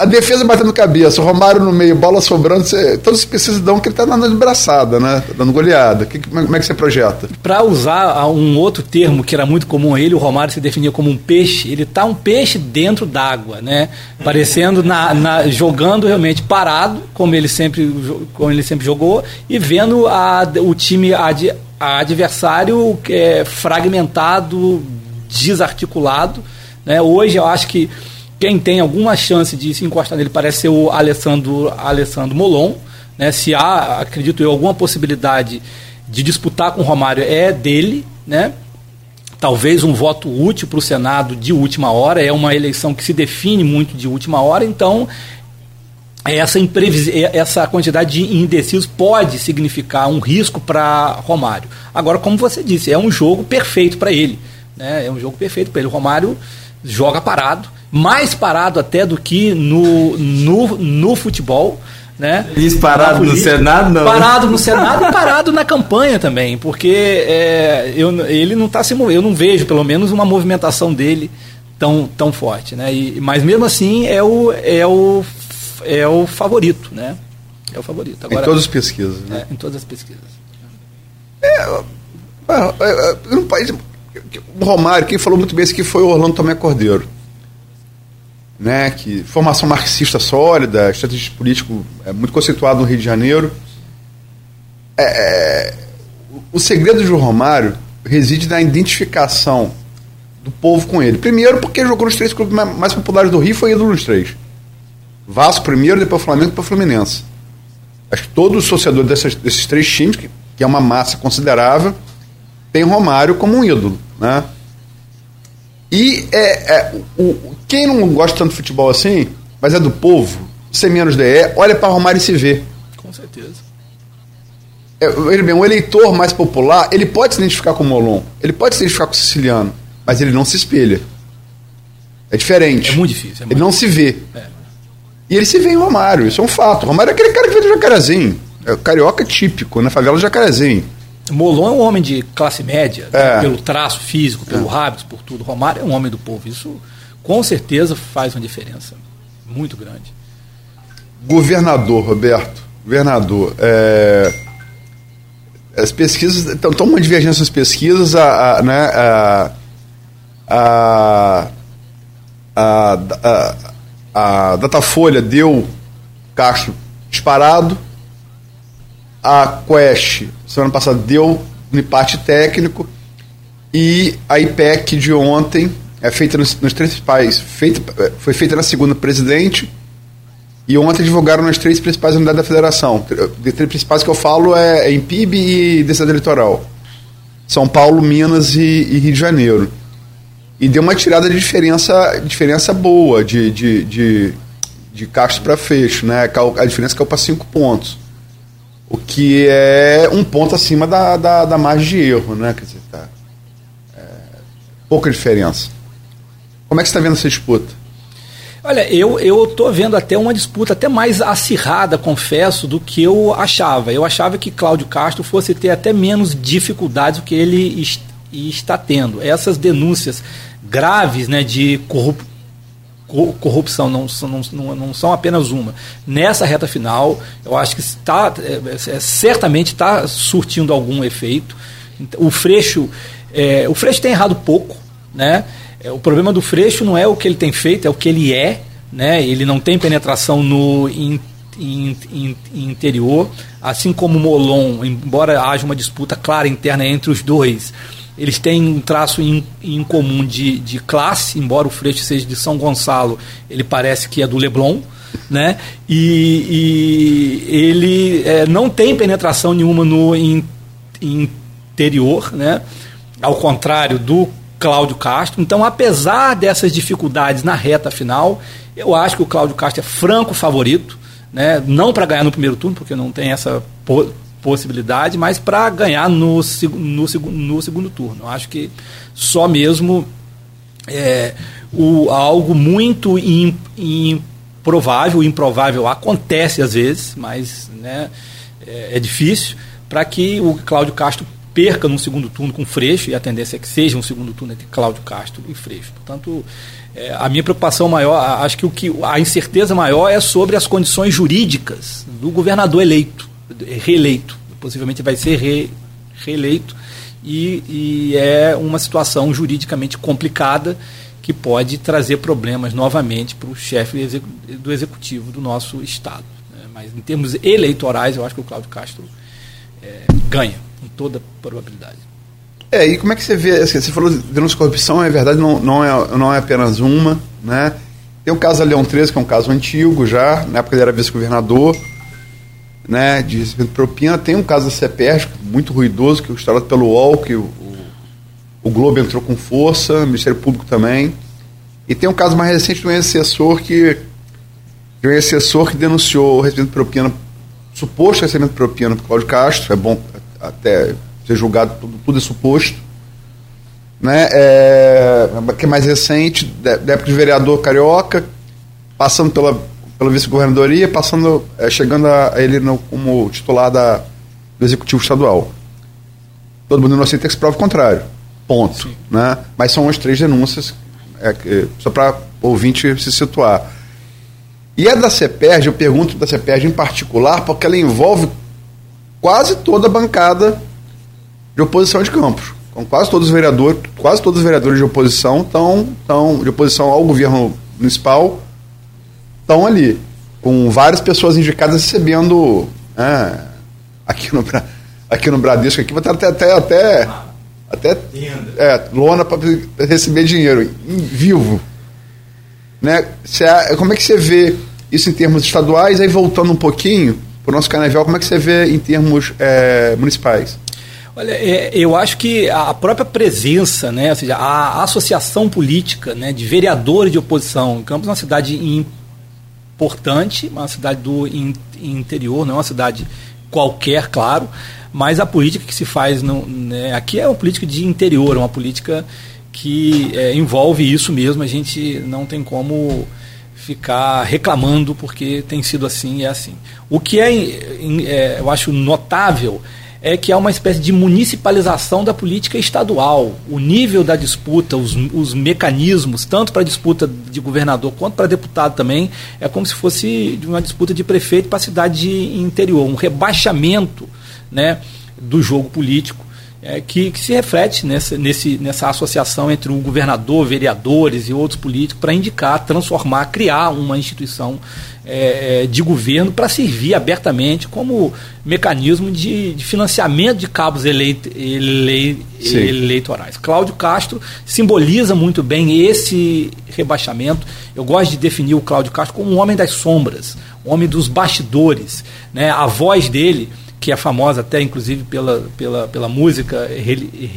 a, defesa batendo cabeça, o Romário no meio, bola sobrando, você, todos precisam dão que ele tá dando braçada, né? Tá dando goleada. Que, como, é, como é que você projeta? Para usar um outro termo que era muito comum a ele, o Romário se definia como um peixe. Ele tá um peixe dentro d'água, né? Parecendo na, na- jogando realmente parado, como ele sempre, como ele sempre jogou, e vendo a, o time adversário é, fragmentado, desarticulado. Né? Hoje eu acho que quem tem alguma chance de se encostar nele parece ser o Alessandro, Alessandro Molon. Né? Se há, acredito eu, alguma possibilidade de disputar com o Romário é dele, né? Talvez um voto útil para o Senado de última hora, é uma eleição que se define muito de última hora, então essa, essa quantidade de indecisos pode significar um risco para Romário. Agora, como você disse, é um jogo perfeito para ele. Né? É um jogo perfeito para ele. O Romário joga parado, mais parado até do que no, no, no futebol. Né? Diz parado no. Senado, não. Parado no Senado e parado na campanha também, porque é, eu, ele não está se movendo, eu não vejo pelo menos uma movimentação dele tão, tão forte. Né? E, mas mesmo assim é o, é, o, é o favorito. Né? É o favorito. Agora, em todas as pesquisas, né? é, em todas as pesquisas. Ah, ah, ah, no país, o Romário, quem falou muito bem isso aqui foi o Orlando Tomé Cordeiro. Né, que formação marxista sólida, estrategista político é, muito conceituado no Rio de Janeiro. é, o segredo de Romário reside na identificação do povo com ele. Primeiro, porque jogou nos três clubes mais populares do Rio e foi ídolo nos três. Vasco primeiro, depois Flamengo e depois Fluminense. Acho que todos os dessas, desses três times, que, que é uma massa considerável, tem Romário como um ídolo. Né? E é, é, o, quem não gosta tanto de futebol assim, mas é do povo, sem menos DE, olha para Romário e se vê. Com certeza. É, ele bem, um eleitor mais popular, ele pode se identificar com o Molon, ele pode se identificar com o Siciliano, mas ele não se espelha. É diferente. É muito difícil. É muito ele não se vê. É. E ele se vê em Romário, isso é um fato. Romário é aquele cara que veio do Jacarezinho. É carioca típico, na favela do Jacarezinho. Molon é um homem de classe média, É. né, pelo traço físico, pelo hábito, por tudo. Romário é um homem do povo. Isso com certeza faz uma diferença muito grande. Governador, Roberto. Governador. é, As pesquisas. Estão tão uma divergência nas pesquisas. A, a, né, a, a, a, a, Datafolha deu Castro disparado. A Quest, semana passada, deu no empate técnico. E a IPEC de ontem, é feita nos, nos três principais. Feita, foi feita na segunda presidente. E ontem divulgaram nas três principais unidades da federação. De três principais que eu falo é, é em PIB e densidade eleitoral. São Paulo, Minas e, e Rio de Janeiro. E deu uma tirada de diferença, diferença boa de, de, de, de Castro para Fecho. Né? A diferença caiu para cinco pontos. O que é um ponto acima da, da, da margem de erro. Né? Quer dizer, tá, é, pouca diferença. Como é que você está vendo essa disputa? Olha, eu eu vendo até uma disputa até mais acirrada, confesso, do que eu achava. Eu achava que Cláudio Castro fosse ter até menos dificuldades do que ele est está tendo. Essas denúncias graves, né, de corrup corrupção não, não, não, são apenas uma. Nessa reta final, eu acho que está é, é, certamente está surtindo algum efeito. O Freixo, é, o Freixo tem errado pouco, né? É, o problema do Freixo não é o que ele tem feito, é o que ele é. Né? Ele não tem penetração no in, in, in, interior, assim como o Molon, embora haja uma disputa clara interna entre os dois, eles têm um traço em, em comum de, de classe, embora o Freixo seja de São Gonçalo, ele parece que é do Leblon. Né? E, e ele é, não tem penetração nenhuma no in, interior, né? ao contrário do Cláudio Castro. Então, apesar dessas dificuldades na reta final, eu acho que o Cláudio Castro é franco favorito, né? não para ganhar no primeiro turno, porque não tem essa possibilidade, mas para ganhar no, no, no, segundo turno. Acho que só mesmo é, o, algo muito im, improvável, improvável acontece às vezes, mas né, é, é difícil, para que o Cláudio Castro perca no segundo turno com Freixo, e a tendência é que seja um segundo turno entre Cláudio Castro e Freixo. Portanto, é, a minha preocupação maior, acho que, o que a incerteza maior é sobre as condições jurídicas do governador eleito, reeleito. Possivelmente vai ser re, reeleito, e, e é uma situação juridicamente complicada que pode trazer problemas novamente para o chefe do executivo do nosso Estado. Mas em termos eleitorais, eu acho que o Cláudio Castro é, ganha com toda probabilidade. É, e como é que você vê? Assim, você falou de denúncia de corrupção, é verdade, não, não, é, não é apenas uma, né? Tem o caso da Leão 13, que é um caso antigo já, na época ele era vice-governador, né, de recebimento de propina. Tem um caso da CEPERJ, muito ruidoso, que é instalado pelo UOL, que o, o Globo entrou com força, o Ministério Público também. E tem um caso mais recente de um ex-assessor que, de um ex-assessor que denunciou o recebimento de propina, suposto recebimento de propina para Cláudio Castro, é bom até ser julgado, tudo, tudo é suposto. Né? É, que é mais recente, da, da época de vereador carioca, passando pela, pela vice-governadoria, passando, é, chegando a, ele no, como titular da, do executivo estadual. Todo mundo inocente tem que se prova o contrário. Ponto. Né? Mas são as três denúncias, é, que, só para ouvinte se situar. E a da CEPERJ, eu pergunto da CEPERJ em particular, porque ela envolve quase toda a bancada de oposição de Campos. Então, quase todos os vereadores, quase todos os vereadores de oposição estão, estão de oposição ao governo municipal estão ali, com várias pessoas indicadas recebendo é, aqui no, aqui no Bradesco, aqui, vai estar até, até, até, até é, lona para receber dinheiro, em vivo. Né? Cê, como é que você vê isso em termos estaduais? Aí voltando um pouquinho para o nosso carnaval, como é que você vê em termos é, municipais? Olha, é, eu acho que a própria presença, né, ou seja, a associação política né, de vereadores de oposição, Campos é uma cidade importante, uma cidade do in, interior, não é uma cidade qualquer, claro, mas a política que se faz no, né, aqui é uma política de interior, uma política que é, envolve isso mesmo, a gente não tem como ficar reclamando porque tem sido assim e é assim. O que é, é, eu acho notável é que há uma espécie de municipalização da política estadual. O nível da disputa, os, os mecanismos, tanto para disputa de governador quanto para deputado também, é como se fosse uma disputa de prefeito para cidade interior, um rebaixamento né, do jogo político é, que, que, se reflete nessa, nesse, nessa associação entre o governador, vereadores e outros políticos para indicar, transformar, criar uma instituição é, é de governo para servir abertamente como mecanismo de, de financiamento de cabos eleito, ele, eleitorais. Cláudio Castro simboliza muito bem esse rebaixamento. Eu gosto de definir o Cláudio Castro como um homem das sombras, um homem dos bastidores. Né? A voz dele que é famosa até inclusive pela, pela, pela música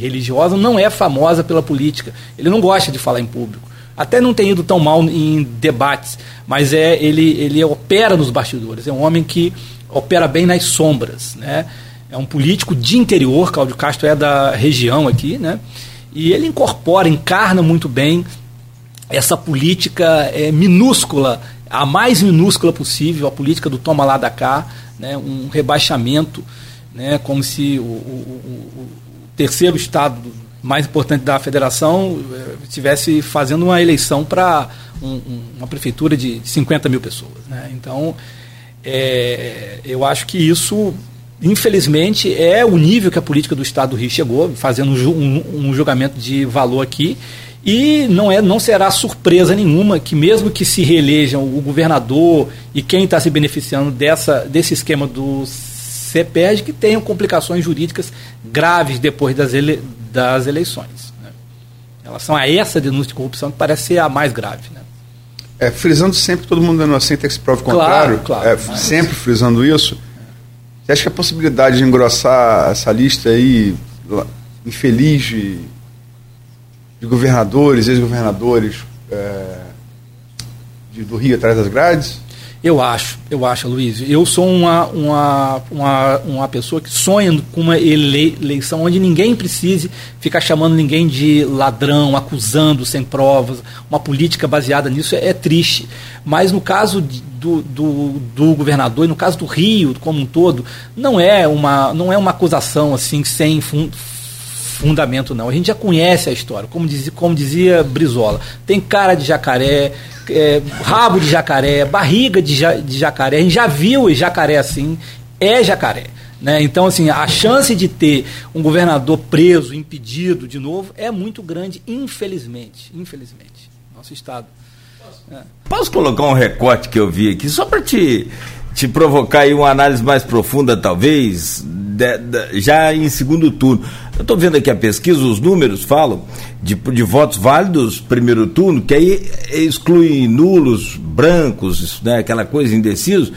religiosa, não é famosa pela política. Ele não gosta de falar em público. Até não tem ido tão mal em debates, mas é ele, ele opera nos bastidores. É um homem que opera bem nas sombras. Né? É um político de interior, Cláudio Castro é da região aqui, né? e ele incorpora, encarna muito bem essa política é, minúscula, a mais minúscula possível, a política do toma lá da cá, né, um rebaixamento, né, como se o, o, o terceiro estado mais importante da federação eh, estivesse fazendo uma eleição para um, uma prefeitura de 50 mil pessoas. Né? Então, é, eu acho que isso, infelizmente, é o nível que a política do Estado do Rio chegou, fazendo um, um julgamento de valor aqui. E não, é, não será surpresa nenhuma que, mesmo que se reelejam o governador e quem está se beneficiando dessa, desse esquema do CEPED, que tenham complicações jurídicas graves depois das, ele, das eleições. Né? Em relação a essa denúncia de corrupção, que parece ser a mais grave. Né? É, frisando sempre todo mundo não aceita que se prove o contrário, claro, claro, é, mas... sempre frisando isso. Você acha que a possibilidade de engrossar essa lista aí infeliz de de governadores, ex-governadores é, do Rio atrás das grades? Eu acho, eu acho, Luiz. Eu sou uma, uma, uma, uma pessoa que sonha com uma eleição onde ninguém precise ficar chamando ninguém de ladrão, acusando sem provas. Uma política baseada nisso é, é triste. Mas no caso do, do, do, governador e no caso do Rio como um todo, não é uma, não é uma acusação assim sem fundo fundamento, não. A gente já conhece a história, como dizia, como dizia Brizola. Tem cara de jacaré, é, rabo de jacaré, barriga de, ja, de jacaré. A gente já viu jacaré assim, é jacaré. Né? Então, assim, a chance de ter um governador preso, impedido de novo, é muito grande, infelizmente. Infelizmente. Nosso Estado. É. Posso colocar um recorte que eu vi aqui, só para te, te provocar aí uma análise mais profunda, talvez, de, de, já em segundo turno. Eu estou vendo aqui a pesquisa, os números falam de, de votos válidos primeiro turno, que aí exclui nulos, brancos, né, aquela coisa indeciso.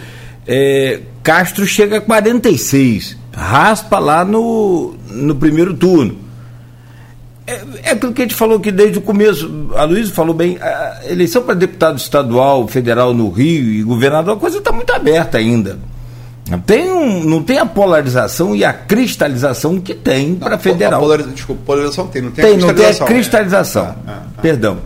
É, Castro chega a 46, raspa lá no, no primeiro turno. É, é aquilo que a gente falou aqui desde o começo, a Luísa falou bem, a eleição para deputado estadual, federal no Rio e governador, a coisa está muito aberta ainda. Tem um, não tem a polarização e a cristalização que tem para federal. A polarização, desculpa, polarização tem, não tem, tem a cristalização. Não tem a cristalização. É. Ah, ah, Perdão.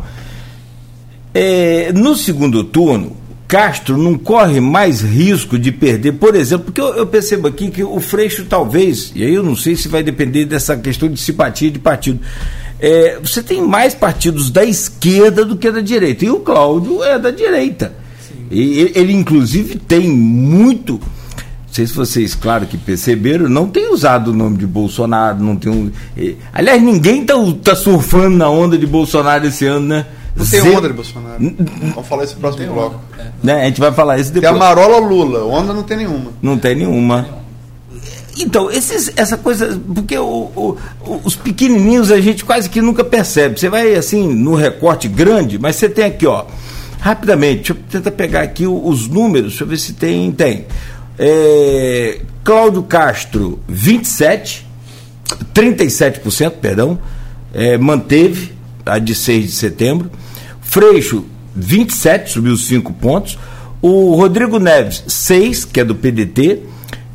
É, no segundo turno, Castro não corre mais risco de perder, por exemplo, porque eu, eu, percebo aqui que o Freixo talvez, e aí eu não sei se vai depender dessa questão de simpatia de partido. É, você tem mais partidos da esquerda do que da direita. E o Cláudio é da direita. E ele, inclusive, tem muito sei se vocês, claro que perceberam, não tem usado o nome de Bolsonaro, não tem um. Aliás, ninguém tá, tá surfando na onda de Bolsonaro esse ano, né? Não tem onda de Bolsonaro. Vamos falar isso no próximo bloco. É. Né? A gente vai falar isso depois. Tem a Marola Lula, onda não tem nenhuma. Não tem nenhuma. Então, esses, essa coisa, porque o, o, os pequenininhos a gente quase que nunca percebe. Você vai assim no recorte grande, mas você tem aqui, ó, rapidamente, deixa eu tentar pegar aqui os números, deixa eu ver se tem. Tem. É, Cláudio Castro, 27, 37%, perdão, é, manteve a de 6 de setembro. Freixo, 27, subiu 5 pontos. O Rodrigo Neves, 6, que é do PDT.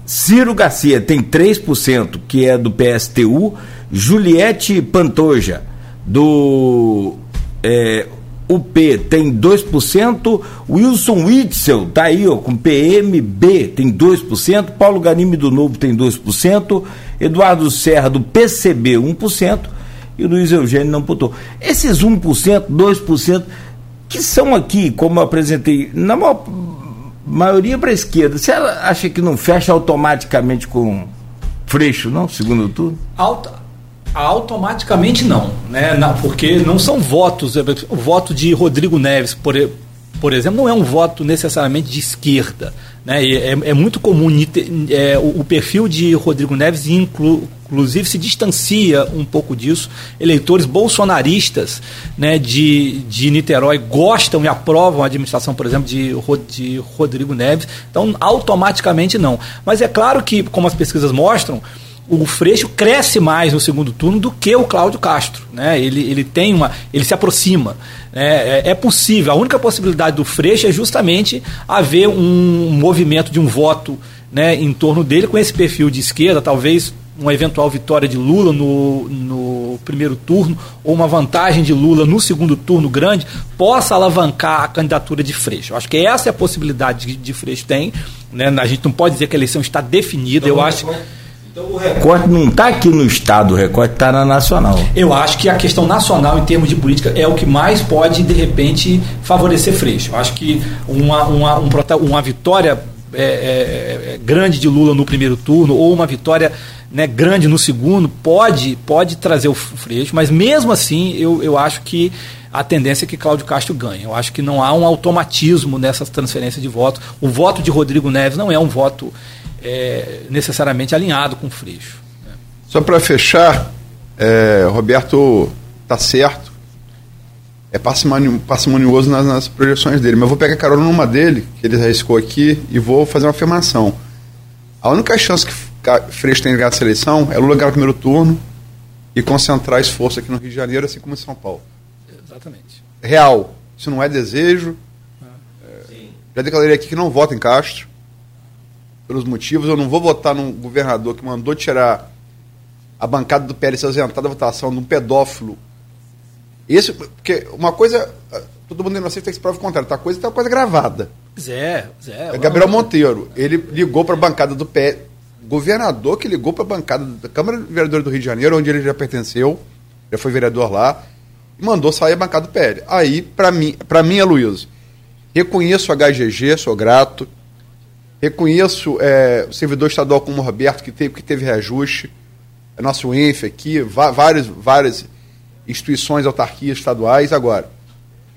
Ciro Garcia tem 3%, que é do PSTU. Juliette Pantoja, do é, UP, tem 2%. Wilson Witzel, tá aí, ó, com PMB, tem 2%. Paulo Ganime do Novo tem 2%. Eduardo Serra, do PCB, 1%. E o Luiz Eugênio não votou. Esses 1%, 2%, que são aqui, como eu apresentei, na maior maioria para a esquerda. Você acha que não fecha automaticamente com Freixo, não? Segundo turno? Auto, automaticamente não, né? Porque não são votos. É, o voto de Rodrigo Neves, por exemplo, não é um voto necessariamente de esquerda. Né? É, é, muito comum é, o, o, perfil de Rodrigo Neves, inclu, inclusive, se distancia um pouco disso. Eleitores bolsonaristas né, de, de Niterói gostam e aprovam a administração, por exemplo, de, de Rodrigo Neves. Então, automaticamente não. Mas é claro que, como as pesquisas mostram, o Freixo cresce mais no segundo turno do que o Cláudio Castro. Né? Ele, ele tem uma. ele se aproxima. É, é, é possível. A única possibilidade do Freixo é justamente haver um movimento de um voto né, em torno dele com esse perfil de esquerda, talvez uma eventual vitória de Lula no, no primeiro turno ou uma vantagem de Lula no segundo turno grande possa alavancar a candidatura de Freixo. Eu acho que essa é a possibilidade que de Freixo tem. Né? A gente não pode dizer que a eleição está definida. Então, eu acho. Então o recorte não está aqui no Estado, o recorte está na nacional. Eu acho que a questão nacional, em termos de política, é o que mais pode, de repente, favorecer Freixo. Eu acho que uma, uma, um, uma vitória é, é, é, grande de Lula no primeiro turno, ou uma vitória né, grande no segundo, pode, pode trazer o Freixo, mas mesmo assim eu, eu acho que a tendência é que Cláudio Castro ganhe. Eu acho que não há um automatismo nessas transferências de votos. O voto de Rodrigo Neves não é um voto é, necessariamente alinhado com o Freixo. Né? Só para fechar, é, Roberto está certo, é parcimonioso nas, nas, projeções dele, mas eu vou pegar carona numa dele, que ele arriscou aqui, e vou fazer uma afirmação. A única chance que Freixo tem de ganhar essa eleição é Lula ganhar o primeiro turno e concentrar esforço aqui no Rio de Janeiro, assim como em São Paulo. Exatamente. Real. Isso não é desejo. Ah, é, já declarei aqui que não voto em Castro pelos motivos. Eu não vou votar num governador que mandou tirar a bancada do PL se ausentar da votação de um pedófilo. Esse, porque uma coisa, todo mundo inocente tem que se prova o contrário, tá coisa tá coisa gravada. Zé, Zé. É Gabriel Monteiro, ele ligou para a bancada do PL, governador que ligou para a bancada da Câmara de Vereadores do Rio de Janeiro, onde ele já pertenceu, já foi vereador lá, e mandou sair a bancada do PL. Aí, para mim, para mim, Aloysio, reconheço a HGG, sou grato, Reconheço é, o servidor estadual como o Roberto, que teve, que teve reajuste, é nosso ENF aqui, várias, várias instituições, autarquias estaduais. Agora,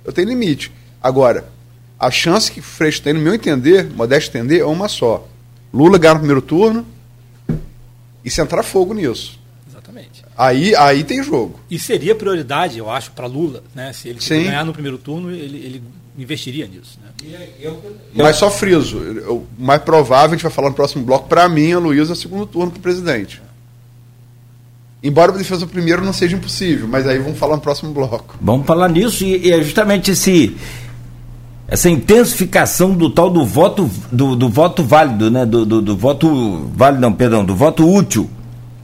eu tenho limite. Agora, a chance que o Freixo tem, no meu entender, modesto entender, é uma só. Lula ganhar no primeiro turno e centrar fogo nisso. Exatamente. Aí, aí tem jogo. E seria prioridade, eu acho, para Lula, né? Se ele ganhar no primeiro turno, ele, ele investiria nisso. Né? Mas só friso, o mais provável, a gente vai falar no próximo bloco, para mim, a Luísa é segundo turno para o presidente. Embora a defesa primeiro não seja impossível, mas aí vamos falar no próximo bloco. Vamos falar nisso e, e é justamente esse essa intensificação do tal do voto do, do voto válido, né? Do, do, do, voto válido, não, perdão, do voto útil.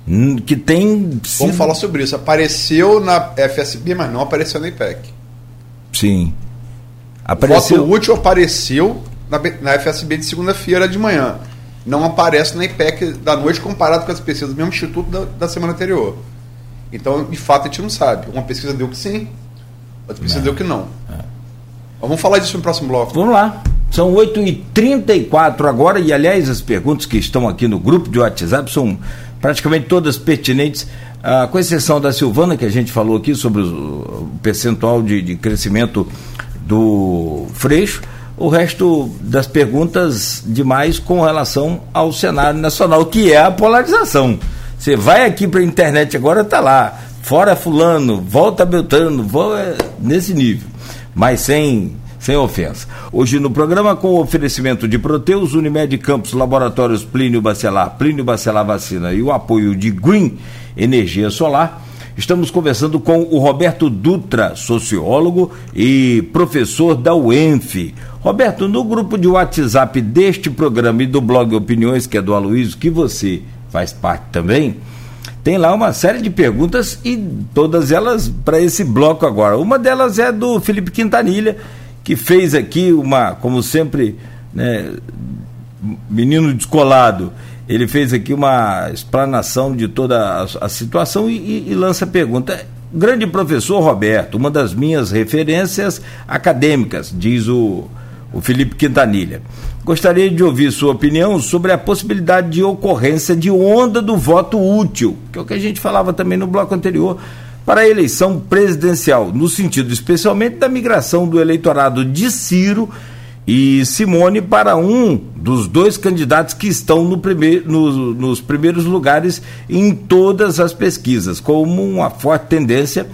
Hum, que tem. Sido... Vamos falar sobre isso. Apareceu na FSB, mas não apareceu na IPEC. Sim. Apareceu... O voto útil apareceu na, na FSB de segunda-feira de manhã. Não aparece na IPEC da noite comparado com as pesquisas do mesmo instituto da, da semana anterior. Então, de fato, a gente não sabe. Uma pesquisa deu que sim, outra pesquisa não. deu que não. É. Vamos falar disso no próximo bloco. Vamos lá. São 8h34 agora, e aliás, as perguntas que estão aqui no grupo de WhatsApp são praticamente todas pertinentes, ah, com exceção da Silvana, que a gente falou aqui sobre o, o percentual de, de crescimento do Freixo. o resto das perguntas demais com relação ao cenário nacional, que é a polarização. Você vai aqui para a internet agora, tá lá, fora fulano, volta Beltrano, é nesse nível, mas sem sem ofensa. Hoje no programa com o oferecimento de Proteus, Unimed Campos, Laboratórios Plínio Bacelar, Plínio Bacelar Vacina e o apoio de Green Energia Solar, Estamos conversando com o Roberto Dutra, sociólogo e professor da UENF. Roberto, no grupo de WhatsApp deste programa e do blog Opiniões, que é do Aloysio, que você faz parte também, tem lá uma série de perguntas e todas elas para esse bloco agora. Uma delas é do Felipe Quintanilha, que fez aqui uma, como sempre, né, menino descolado, ele fez aqui uma explanação de toda a, a situação e, e, e lança a pergunta. Grande professor Roberto, uma das minhas referências acadêmicas, diz o, o Felipe Quintanilha. Gostaria de ouvir sua opinião sobre a possibilidade de ocorrência de onda do voto útil, que é o que a gente falava também no bloco anterior, para a eleição presidencial, no sentido especialmente da migração do eleitorado de Ciro e Simone para um dos dois candidatos que estão no no, nos primeiros lugares em todas as pesquisas, como uma forte tendência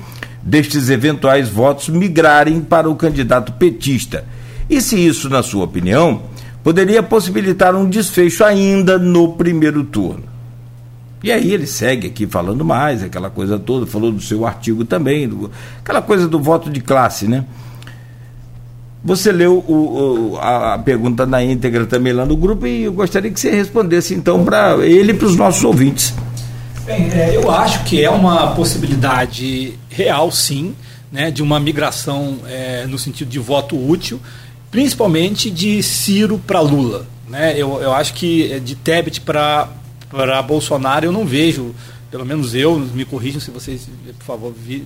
destes eventuais votos migrarem para o candidato petista. E se isso, na sua opinião, poderia possibilitar um desfecho ainda no primeiro turno? E aí ele segue aqui falando mais, aquela coisa toda, falou do seu artigo também, do, aquela coisa do voto de classe, né? Você leu o, o, a, pergunta na íntegra também lá no grupo e eu gostaria que você respondesse então para ele e para os nossos ouvintes. Bem, é, eu acho que é uma possibilidade real, sim, né, de uma migração é, no sentido de voto útil, principalmente de Ciro para Lula. Né? Eu, eu acho que é, de Tebet para Bolsonaro eu não vejo pelo menos eu, me corrijam se vocês, por favor, vi,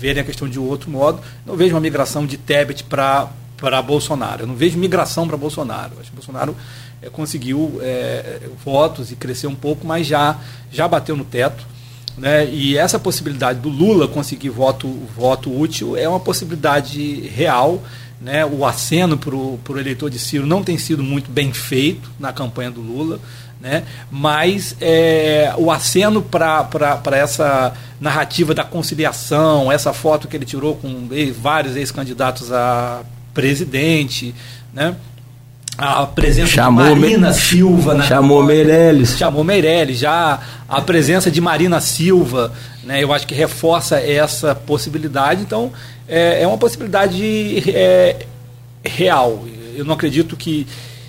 verem a questão de outro modo, não vejo uma migração de Tebet para para Bolsonaro. Eu não vejo migração para Bolsonaro. Acho que Bolsonaro é, conseguiu é, votos e cresceu um pouco, mas já, já bateu no teto. Né? E essa possibilidade do Lula conseguir voto, voto útil é uma possibilidade real. Né? O aceno para o eleitor de Ciro não tem sido muito bem feito na campanha do Lula. Né? Mas é, o aceno para essa narrativa da conciliação, essa foto que ele tirou com vários ex-candidatos a presidente, né? a presença chamou de Marina Me... Silva na chamou Meirelles. Chamou Meirelles já a presença de Marina Silva né? Eu acho que reforça essa possibilidade. Então é, é uma possibilidade é, real. Eu não acredito que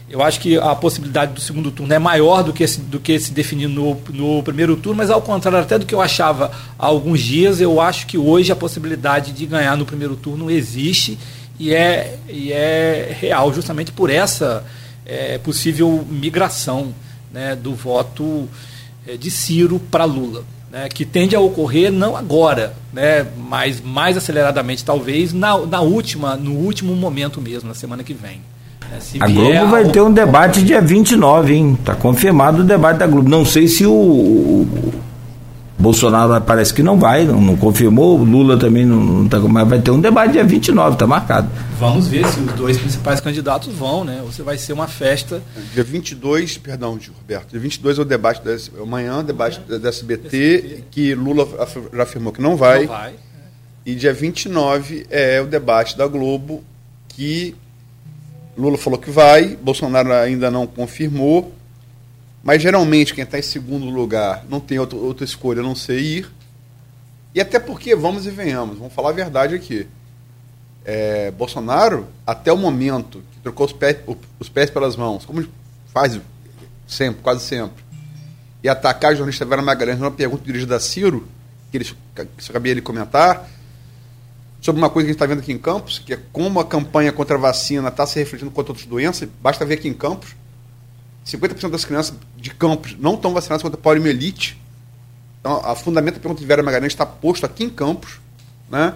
eu acho que a possibilidade do segundo turno é maior do que, esse, do que se definir no, no primeiro turno, mas ao contrário até do que eu achava há alguns dias, eu acho que hoje a possibilidade de ganhar no primeiro turno existe e é, e é real justamente por essa é, possível migração né, do voto é, de Ciro para Lula, né, que tende a ocorrer não agora, né, mas mais aceleradamente talvez na, na última, no último momento mesmo, na semana que vem. Né, a Globo vai ter um debate dia 29, hein? Está confirmado o debate da Globo. Não sei se o, Bolsonaro parece que não vai, não, não confirmou, Lula também não está. Mas vai ter um debate dia 29, está marcado. Vamos ver se os dois principais candidatos vão, né? Ou se vai ser uma festa. Dia 22, perdão, Roberto, dia 22 é o debate, da, amanhã, o debate da SBT, SBT, que Lula já afirmou que não vai. Não vai. É. E dia 29 é o debate da Globo, que Lula falou que vai, Bolsonaro ainda não confirmou. Mas geralmente quem está em segundo lugar não tem outra, outra escolha a não ser ir. E até porque, vamos e venhamos, vamos falar a verdade aqui. É, Bolsonaro, até o momento que trocou os pés, os pés pelas mãos, como faz sempre, quase sempre, e atacar o jornalista Vera Magalhães numa pergunta dirigida a Ciro, que, ele, que cabia ele comentar, sobre uma coisa que a gente está vendo aqui em Campos, que é como a campanha contra a vacina está se refletindo contra outras doenças. Basta ver aqui em Campos, 50% das crianças de Campos não estão vacinadas contra a poliomielite. Então, a fundamento da pergunta de Vera Magalhães está posto aqui em Campos. Né?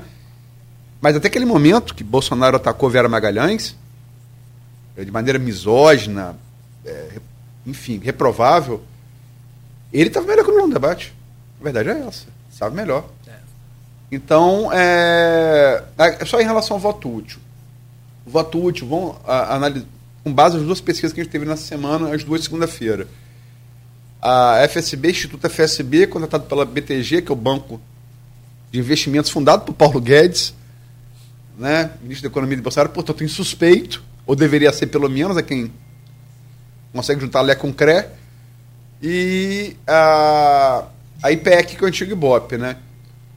Mas até aquele momento que Bolsonaro atacou Vera Magalhães, é, de maneira misógina, é, enfim, reprovável, ele estava melhor que no debate. A verdade é essa. Sabe melhor. É. Então, é, é só em relação ao voto útil. voto útil, vamos analisar, com base nas duas pesquisas que a gente teve nessa semana, as duas segunda-feira. A FSB, Instituto FSB, contratado pela BTG, que é o Banco de Investimentos fundado por Paulo Guedes, né, ministro da Economia de Bolsonaro, portanto, insuspeito, ou deveria ser pelo menos, a quem consegue juntar Lé com CRE, e a, a IPEC, que é o antigo Ibope. Né?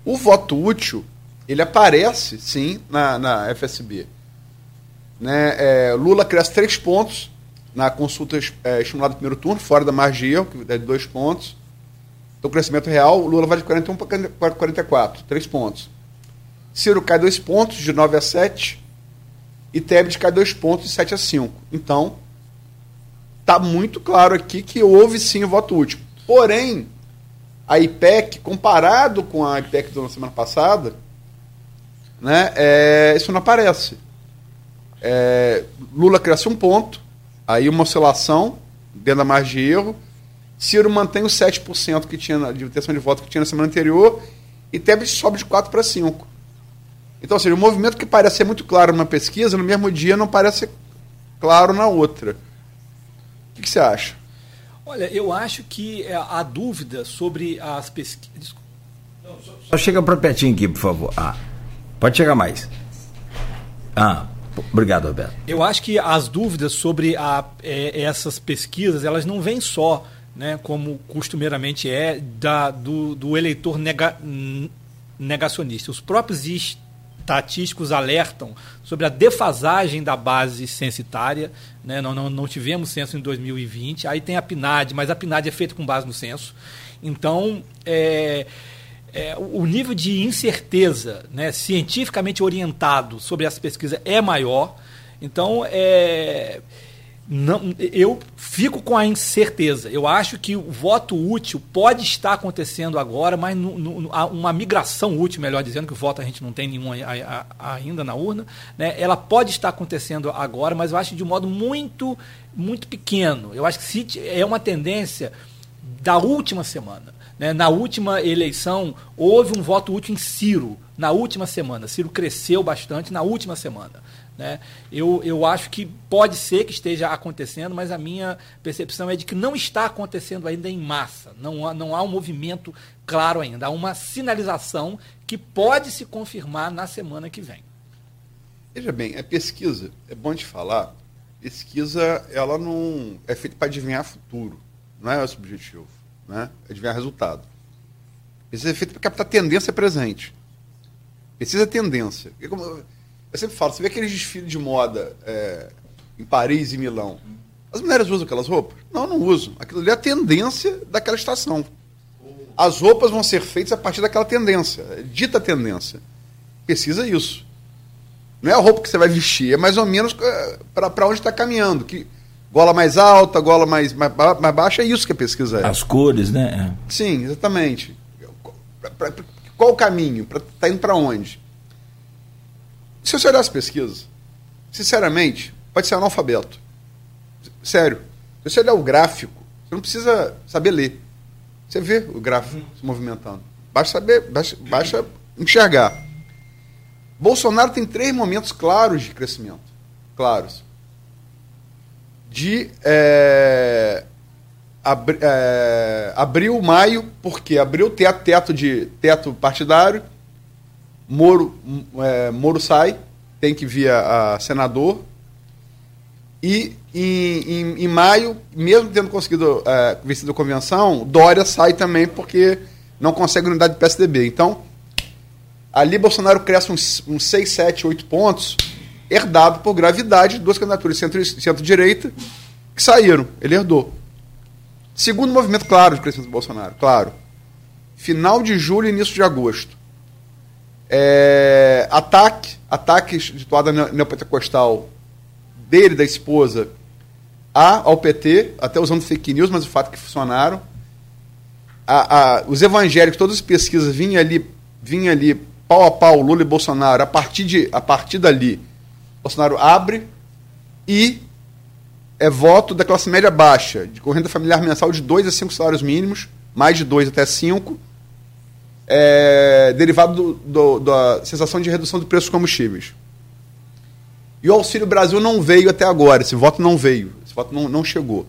O voto útil, ele aparece, sim, na, na FSB. Né? É, Lula cresce três pontos na consulta é, estimulada no primeiro turno, fora da margem de erro, que é de dois pontos. Então, o crescimento real, Lula vai de 41 para 44, três pontos. Ciro cai dois pontos, de 9 a 7. E Tebet cai dois pontos, de 7 a 5. Então, está muito claro aqui que houve sim o voto útil. Porém, a IPEC, comparado com a IPEC da semana passada, né, é, isso não aparece. É, Lula cresce um ponto, aí uma oscilação dentro da margem de erro. Ciro mantém os 7% que tinha de intenção de voto que tinha na semana anterior e Tebet sobe de 4 para 5. Então, ou seja, o movimento que parece ser muito claro numa pesquisa, no mesmo dia não parece claro na outra. O que, você acha? Olha, eu acho que é, a dúvida sobre as pesquisas. Só chega para pertinho aqui, por favor. Ah, pode chegar mais. Ah, obrigado, Roberto. Eu acho que as dúvidas sobre a, é, essas pesquisas, elas não vêm só, né, como costumeiramente é, da, do, do eleitor nega, negacionista. Os próprios estatísticos alertam sobre a defasagem da base censitária. Né? Não, não, não tivemos censo em 2020. Aí tem a PNAD, mas a PNAD é feita com base no censo. Então, é, é, o nível de incerteza né, cientificamente orientado sobre essa pesquisa é maior. Então, é, não, eu fico com a incerteza. Eu acho que o voto útil pode estar acontecendo agora, mas no, no, uma migração útil, melhor dizendo, que o voto a gente não tem nenhum ainda na urna, né? ela pode estar acontecendo agora, mas eu acho de um modo muito, muito pequeno. Eu acho que se, é uma tendência da última semana. Né? Na última eleição, houve um voto útil em Ciro, na última semana. Ciro cresceu bastante na última semana. Né? Eu, eu acho que pode ser que esteja acontecendo, mas a minha percepção é de que não está acontecendo ainda em massa. Não há, não há um movimento claro ainda. Há uma sinalização que pode se confirmar na semana que vem. Veja bem, a pesquisa, é bom te falar, pesquisa ela não é feita para adivinhar futuro, não é esse objetivo, né? É adivinhar resultado. Pesquisa é feita para captar tendência presente. É tendência. Como, eu sempre falo, você vê aqueles desfiles de moda é, em Paris e Milão. As mulheres usam aquelas roupas? Não, não usam. Aquilo ali é a tendência daquela estação. As roupas vão ser feitas a partir daquela tendência, é dita tendência. Pesquisa isso. Não é a roupa que você vai vestir, é mais ou menos é, para onde está caminhando. Que gola mais alta, gola mais, mais, mais baixa, é isso que a pesquisa é. As cores, né? Sim, exatamente. qual o caminho? Está indo para onde? Se você olhar as pesquisas, sinceramente, pode ser analfabeto. Sério. Se você olhar o gráfico, você não precisa saber ler. Você vê o gráfico uhum. se movimentando. Basta saber, basta, basta enxergar. Bolsonaro tem três momentos claros de crescimento. Claros. De é, abri, é, abril, maio, porque abriu teto, teto de teto partidário Moro, é, Moro sai, tem que vir a, a senador. E em, em, em, maio, mesmo tendo conseguido é, vencido a convenção, Dória sai também porque não consegue unidade do PSDB. Então, ali Bolsonaro cresce uns, uns 6, 7, 8 pontos, herdado por gravidade de duas candidaturas centro-direita centro que saíram. Ele herdou. Segundo movimento claro de crescimento do Bolsonaro, claro. Final de julho e início de agosto. É, ataque, ataques de toada neopentecostal dele, da esposa, a, ao PT, até usando fake news, mas o fato é que funcionaram. A, a, os evangélicos, todas as pesquisas vinham ali, vinham ali pau a pau, Lula e Bolsonaro. A partir, de, a partir dali, Bolsonaro abre e é voto da classe média baixa, de correnda familiar mensal de 2 a 5 salários mínimos, mais de 2 até 5 é, derivado do, do, da sensação de redução do preço dos combustíveis. E o Auxílio Brasil não veio até agora, esse voto não veio, esse voto não, não chegou.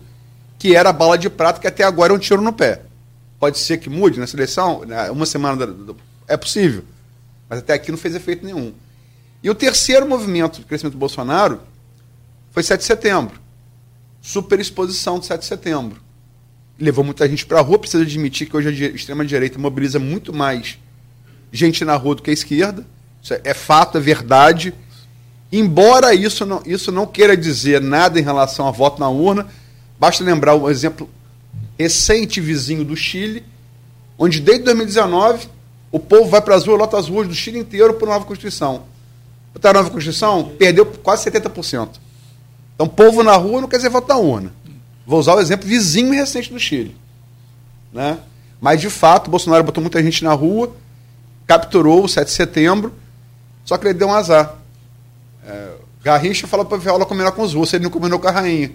Que era a bala de prata, que até agora é um tiro no pé. Pode ser que mude na seleção, né, uma semana. Da, é possível. Mas até aqui não fez efeito nenhum. E o terceiro movimento de crescimento do Bolsonaro foi 7 de setembro. Superexposição de 7 de setembro. Levou muita gente para a rua, precisa admitir que hoje a extrema-direita mobiliza muito mais gente na rua do que a esquerda. Isso é, é fato, é verdade. Embora isso não, isso não queira dizer nada em relação a voto na urna, basta lembrar um exemplo recente vizinho do Chile, onde desde 2019 o povo vai para as ruas, lota as ruas do Chile inteiro por nova Constituição. Botar a nova Constituição, perdeu quase 70%. Então, povo na rua não quer dizer voto na urna. Vou usar o exemplo vizinho recente do Chile. Né? Mas, de fato, Bolsonaro botou muita gente na rua, capturou o 7 de setembro, só que ele deu um azar. É, Garrincha falou para Viola combinar com os russos, ele não combinou com a rainha.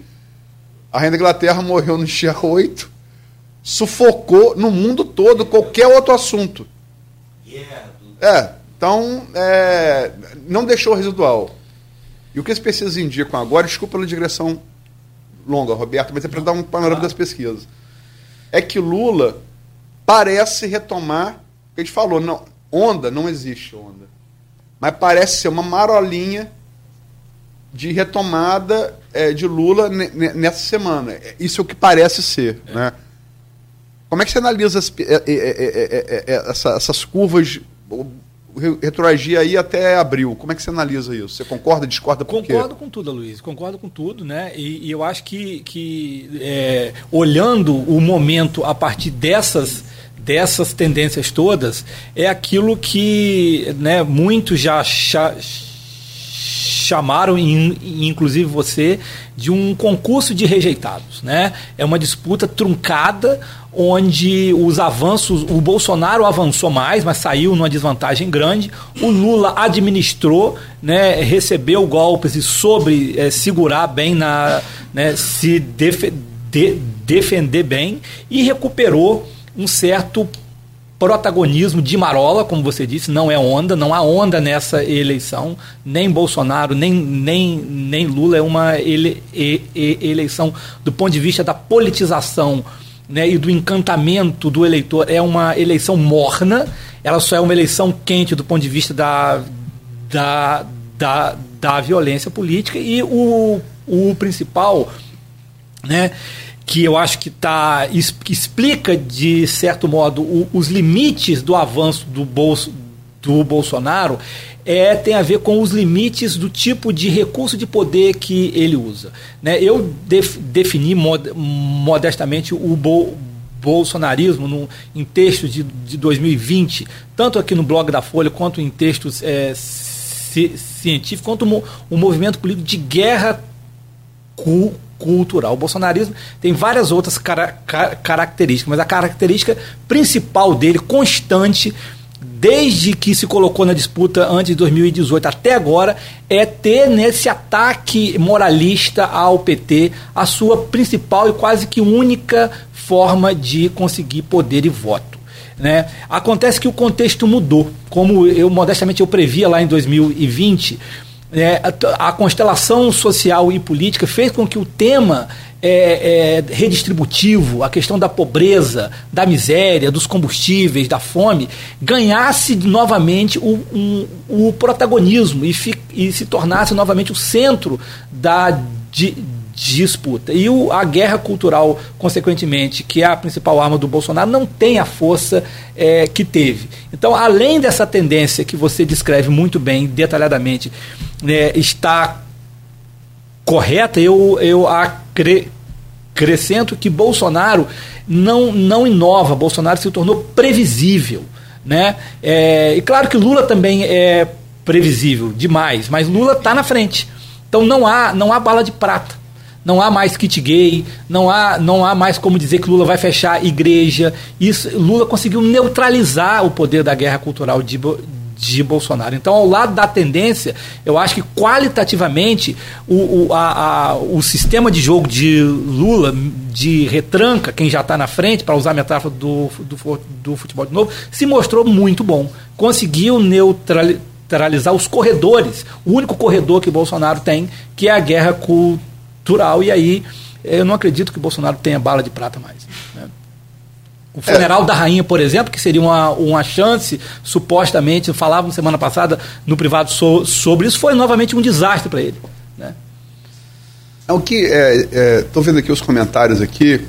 A rainha da Inglaterra morreu no dia 8, sufocou no mundo todo qualquer outro assunto. É, então, é, não deixou residual. E o que as pesquisas indicam agora, desculpa pela digressão longa, Roberto, mas é para dar um panorama das pesquisas, é que Lula parece retomar, a gente falou, não, onda não existe onda, mas parece ser uma marolinha de retomada é, de Lula nessa semana. Isso é o que parece ser, é. né? Como é que você analisa as, é, é, é, essa, essas curvas retroagir aí até abril. Como é que você analisa isso? Você concorda, discorda por Concordo quê? com tudo, Luiz. Concordo com tudo, né? E, e eu acho que, que é, olhando o momento a partir dessas dessas tendências todas é aquilo que né, muitos já, já chamaram, inclusive você, de um concurso de rejeitados. Né? É uma disputa truncada onde os avanços, o Bolsonaro avançou mais, mas saiu numa desvantagem grande. O Lula administrou, né, recebeu golpes e soube é, segurar bem na, né, se de, defender bem e recuperou um certo protagonismo de Marola, como você disse, não é onda, não há onda nessa eleição, nem Bolsonaro, nem, nem, nem Lula, é uma ele, ele, eleição do ponto de vista da politização né, e do encantamento do eleitor. É uma eleição morna, ela só é uma eleição quente do ponto de vista da, da, da, da violência política. E o, o principal, né, que eu acho que tá, explica de certo modo o, os limites do avanço do, Bolso, do Bolsonaro é, tem a ver com os limites do tipo de recurso de poder que ele usa. Né? Eu def, defini mod, modestamente o bo, bolsonarismo no, em textos de, de 2020, tanto aqui no blog da Folha, quanto em textos é, ci, científicos, quanto o, o movimento político de guerra cultural. O bolsonarismo tem várias outras cara, características, mas a característica principal dele, constante, desde que se colocou na disputa antes de 2018 até agora, é ter nesse ataque moralista ao PT a sua principal e quase que única forma de conseguir poder e voto. Né? Acontece que o contexto mudou, como eu modestamente eu previa lá em 2020, né? a, a constelação social e política fez com que o tema é, é, redistributivo, a questão da pobreza, da miséria, dos combustíveis, da fome, ganhasse novamente o, um, o protagonismo e, fi, e, se tornasse novamente o centro da di, disputa. E o, a guerra cultural, consequentemente, que é a principal arma do Bolsonaro, não tem a força é, que teve. Então, além dessa tendência que você descreve muito bem, detalhadamente, né, está correta, eu, eu acrescento que Bolsonaro não, não inova, Bolsonaro se tornou previsível. Né? É, e claro que Lula também é previsível demais, mas Lula está na frente. Então não há, não há bala de prata. Não há mais kit gay, não há, não há mais como dizer que Lula vai fechar a igreja. Isso, Lula conseguiu neutralizar o poder da guerra cultural de, de Bolsonaro. Então, ao lado da tendência, eu acho que qualitativamente o, o, a, a, o sistema de jogo de Lula, de retranca, quem já está na frente, para usar a metáfora do, do, do, futebol de novo, se mostrou muito bom. Conseguiu neutralizar os corredores. O único corredor que Bolsonaro tem, que é a guerra cultural. E aí eu não acredito que Bolsonaro tenha bala de prata mais. Né? O funeral é. da rainha, por exemplo, que seria uma, uma chance, supostamente, falavam semana passada no privado so, sobre isso, foi novamente um desastre para ele. Né? É o que estou é, vendo aqui os comentários aqui.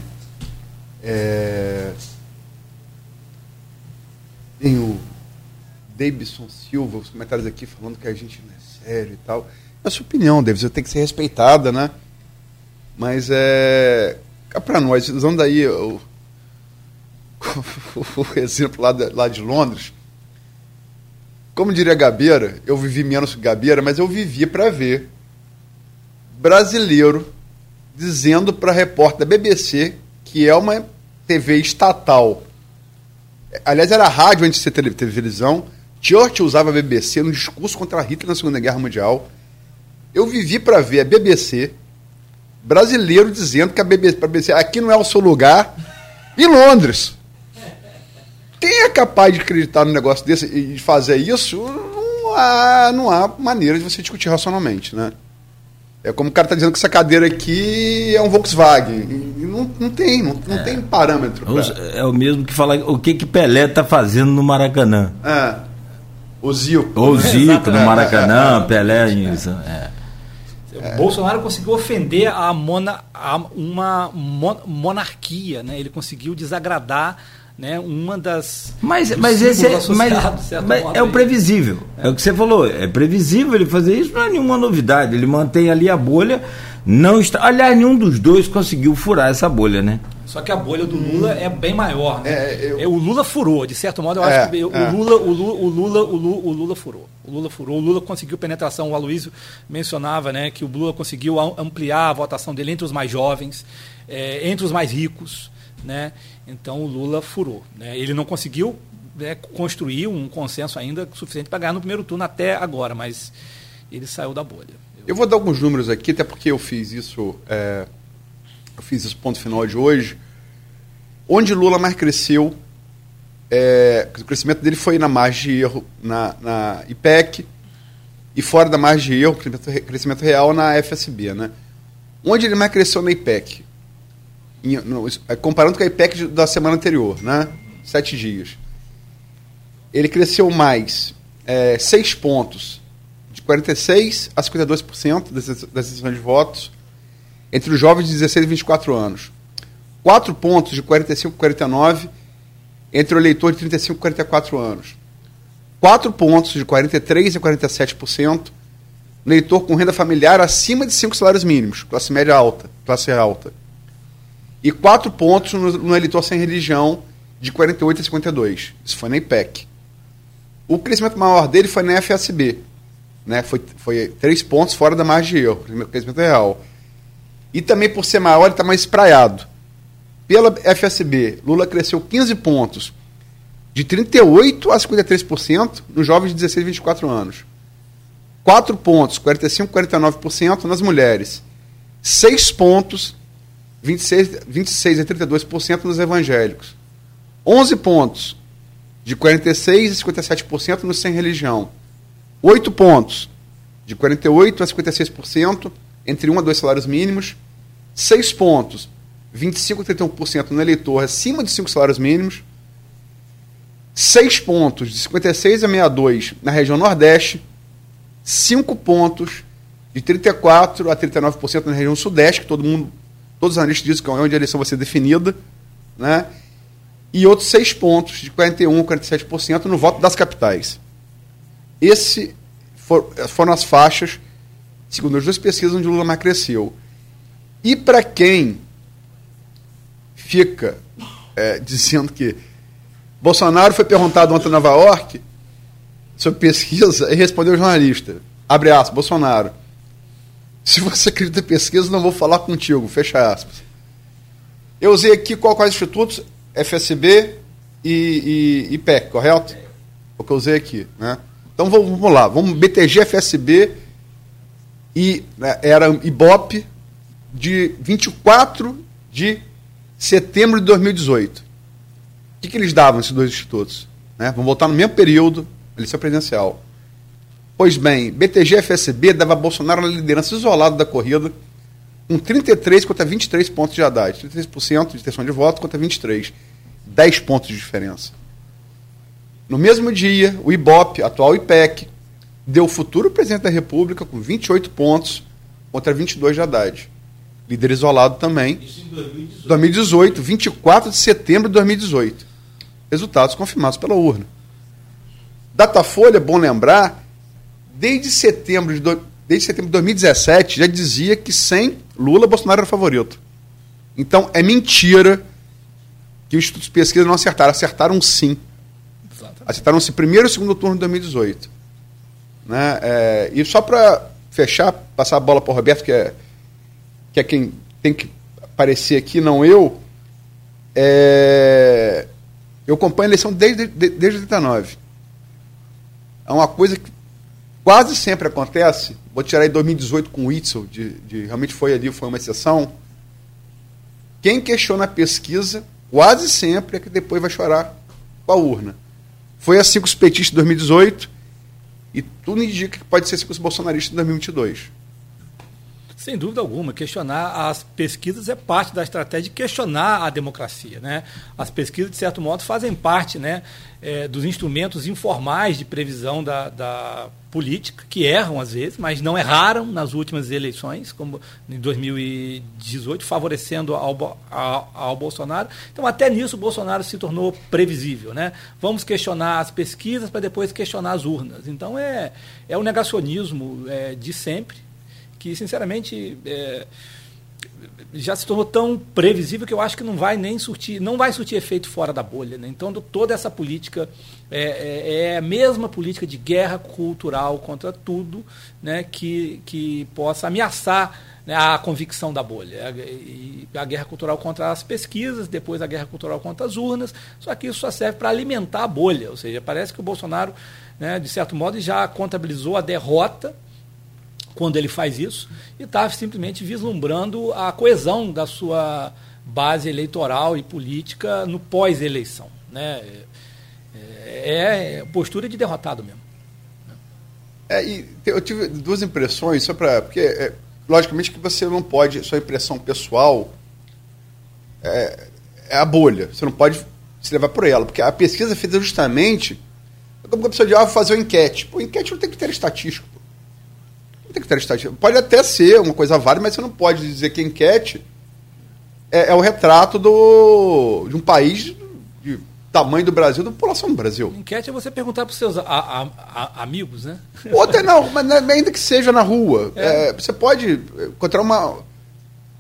É, tem o Davidson Silva, os comentários aqui falando que a gente não é sério e tal. É a sua opinião, Davidson, tem que ser respeitada, né? Mas é. Para nós, usando aí o, o exemplo lá de, lá de Londres, como diria Gabeira, eu vivi menos que Gabeira, mas eu vivi para ver brasileiro dizendo para repórter da BBC, que é uma TV estatal, aliás, era rádio antes de ser televisão, Churchill usava a BBC no discurso contra Hitler na Segunda Guerra Mundial. Eu vivi para ver a BBC brasileiro dizendo que a BBC, a BBC aqui não é o seu lugar, em Londres. Quem é capaz de acreditar num negócio desse e de fazer isso, não há, não há maneira de você discutir racionalmente, né? É como o cara está dizendo que essa cadeira aqui é um Volkswagen. não, não tem, não, não é. tem parâmetro. Pra... É o mesmo que falar o que, que Pelé está fazendo no Maracanã. É. O Zico. O Zico no Maracanã, Pelé. Isso, é. É. Bolsonaro conseguiu ofender a, mona, a uma mon, monarquia, né? Ele conseguiu desagradar né, uma das. Mas, mas esse é, mas, mas é o previsível. É. é. o que você falou. É previsível ele fazer isso, não é nenhuma novidade. Ele mantém ali a bolha. Não está. Aliás, nenhum dos dois conseguiu furar essa bolha, né? Só que a bolha do Lula é bem maior. Né? É, eu... É, o Lula furou, de certo modo, eu é, acho que o, é. Lula, o, Lula, o, Lula, o, Lula, o Lula furou. O Lula furou, o Lula conseguiu penetração. O Aloysio mencionava né, que o Lula conseguiu ampliar a votação dele entre os mais jovens, é, entre os mais ricos. Né? Então o Lula furou. Né? Ele não conseguiu né, construir um consenso ainda suficiente para ganhar no primeiro turno até agora, mas ele saiu da bolha. Eu, eu vou dar alguns números aqui, até porque eu fiz isso. Eu fiz esse ponto final de hoje, onde Lula mais cresceu, é, o crescimento dele foi na margem de erro na, na IPEC e fora da margem de erro, crescimento, crescimento real na FSB. Né? Onde ele mais cresceu na IPEC? Em, no, é, comparando com a IPEC da semana anterior, né? sete dias. Ele cresceu mais é, seis pontos, de 46% a 52% das decisões de votos, entre os jovens de 16 e 24 anos. Quatro pontos de 45 a 49 entre o eleitor de 35 a 44 anos. Quatro pontos de 43 a 47% no eleitor com renda familiar acima de cinco salários mínimos, classe média alta, classe alta. E quatro pontos no, eleitor sem religião, de 48 a 52. Isso foi na IPEC. O crescimento maior dele foi na FSB. Né? Foi, foi três pontos fora da margem de erro, crescimento real. E também por ser maior, ele está mais espraiado. Pela FSB, Lula cresceu 15 pontos, de 38% a 53% nos jovens de 16 a 24 anos. 4 pontos, 45 a 49% nas mulheres. 6 pontos, 26, 26 a 32% nos evangélicos. 11 pontos, de 46 a 57% nos sem religião. 8 pontos, de 48 a 56% entre um a dois salários mínimos, seis pontos, 25 a 31% no eleitor acima de cinco salários mínimos, seis pontos, de 56 a 62 na região Nordeste, cinco pontos, de 34 a 39% na região Sudeste, que todo mundo, todos os analistas dizem que é onde a eleição vai ser definida, né? e outros seis pontos, de 41 a 47% no voto das capitais. Esse for, foram as faixas segundo as duas pesquisas onde o Lula mais cresceu. E para quem fica é, dizendo que Bolsonaro foi perguntado ontem em Nova York sobre pesquisa e respondeu ao jornalista, abre aspas, Bolsonaro, se você acredita em pesquisa, não vou falar contigo, fecha aspas. Eu usei aqui qual, quais institutos? FSB e, e, correto? O que eu usei aqui, né? Então vamos lá, vamos BTG, FSB e né, era Ibope de 24 de setembro de 2018. O que, que eles davam, esses dois institutos? Né? Vamos voltar no mesmo período, eleição presidencial. Pois bem, BTG FSB dava Bolsonaro na liderança isolado da corrida, com 33 contra 23 pontos de Haddad. 33% de intenção de voto contra 23. 10 pontos de diferença. No mesmo dia, o IBOP, atual IPEC, deu o futuro presidente da República com 28 pontos contra 22 de Haddad. Líder isolado também. Isso em 2018. 2018, 24 de setembro de 2018. Resultados confirmados pela urna. Datafolha, bom lembrar, desde setembro de, do, desde setembro de 2017 já dizia que sem Lula, Bolsonaro era favorito. Então é mentira que os institutos de pesquisa não acertaram. Acertaram sim. Exatamente. Acertaram sim primeiro e segundo turno de 2018. Né? É, e só para fechar, passar a bola para o Roberto, que é, que é quem tem que aparecer aqui, não eu. É, eu acompanho a eleição desde, de, desde 89. É uma coisa que quase sempre acontece. Vou tirar aí 2018 com o Itzel, de, de, realmente foi ali, foi uma exceção. Quem questiona a pesquisa, quase sempre é que depois vai chorar com a urna. Foi assim com os petistas de 2018 e tudo indica que pode ser com os bolsonaristas em 2022. Sem dúvida alguma, questionar as pesquisas é parte da estratégia de questionar a democracia. Né? As pesquisas, de certo modo, fazem parte né, é, dos instrumentos informais de previsão da, da política, que erram às vezes, mas não erraram nas últimas eleições, como em 2018, favorecendo ao, ao, ao, Bolsonaro. Então, até nisso, o Bolsonaro se tornou previsível. Né? Vamos questionar as pesquisas para depois questionar as urnas. Então, é, é o negacionismo é, de sempre que, sinceramente, é, já se tornou tão previsível que eu acho que não vai nem surtir, não vai surtir efeito fora da bolha. Né? Então, toda essa política é, é, é, a mesma política de guerra cultural contra tudo né, que, que possa ameaçar né, a convicção da bolha. A guerra cultural contra as pesquisas, depois a guerra cultural contra as urnas, só que isso só serve para alimentar a bolha. Ou seja, parece que o Bolsonaro, né, de certo modo, já contabilizou a derrota quando ele faz isso, e está simplesmente vislumbrando a coesão da sua base eleitoral e política no pós-eleição. Né? É, é postura de derrotado mesmo. É, eu tive duas impressões, só para. Porque, é, logicamente, que você não pode. Sua impressão pessoal é, é, a bolha. Você não pode se levar por ela. Porque a pesquisa é feita justamente. Como a pessoa de ah, fazer uma enquete. Pô, enquete não tem ter estatístico. Não tem critério estatístico. Pode até ser uma coisa válida, mas você não pode dizer que a enquete é, é o retrato do, de um país de tamanho do Brasil, da população do Brasil. Enquete é você perguntar para os seus a, a, a, amigos, né? Outra não, mas ainda que seja na rua. É. É, você pode encontrar uma,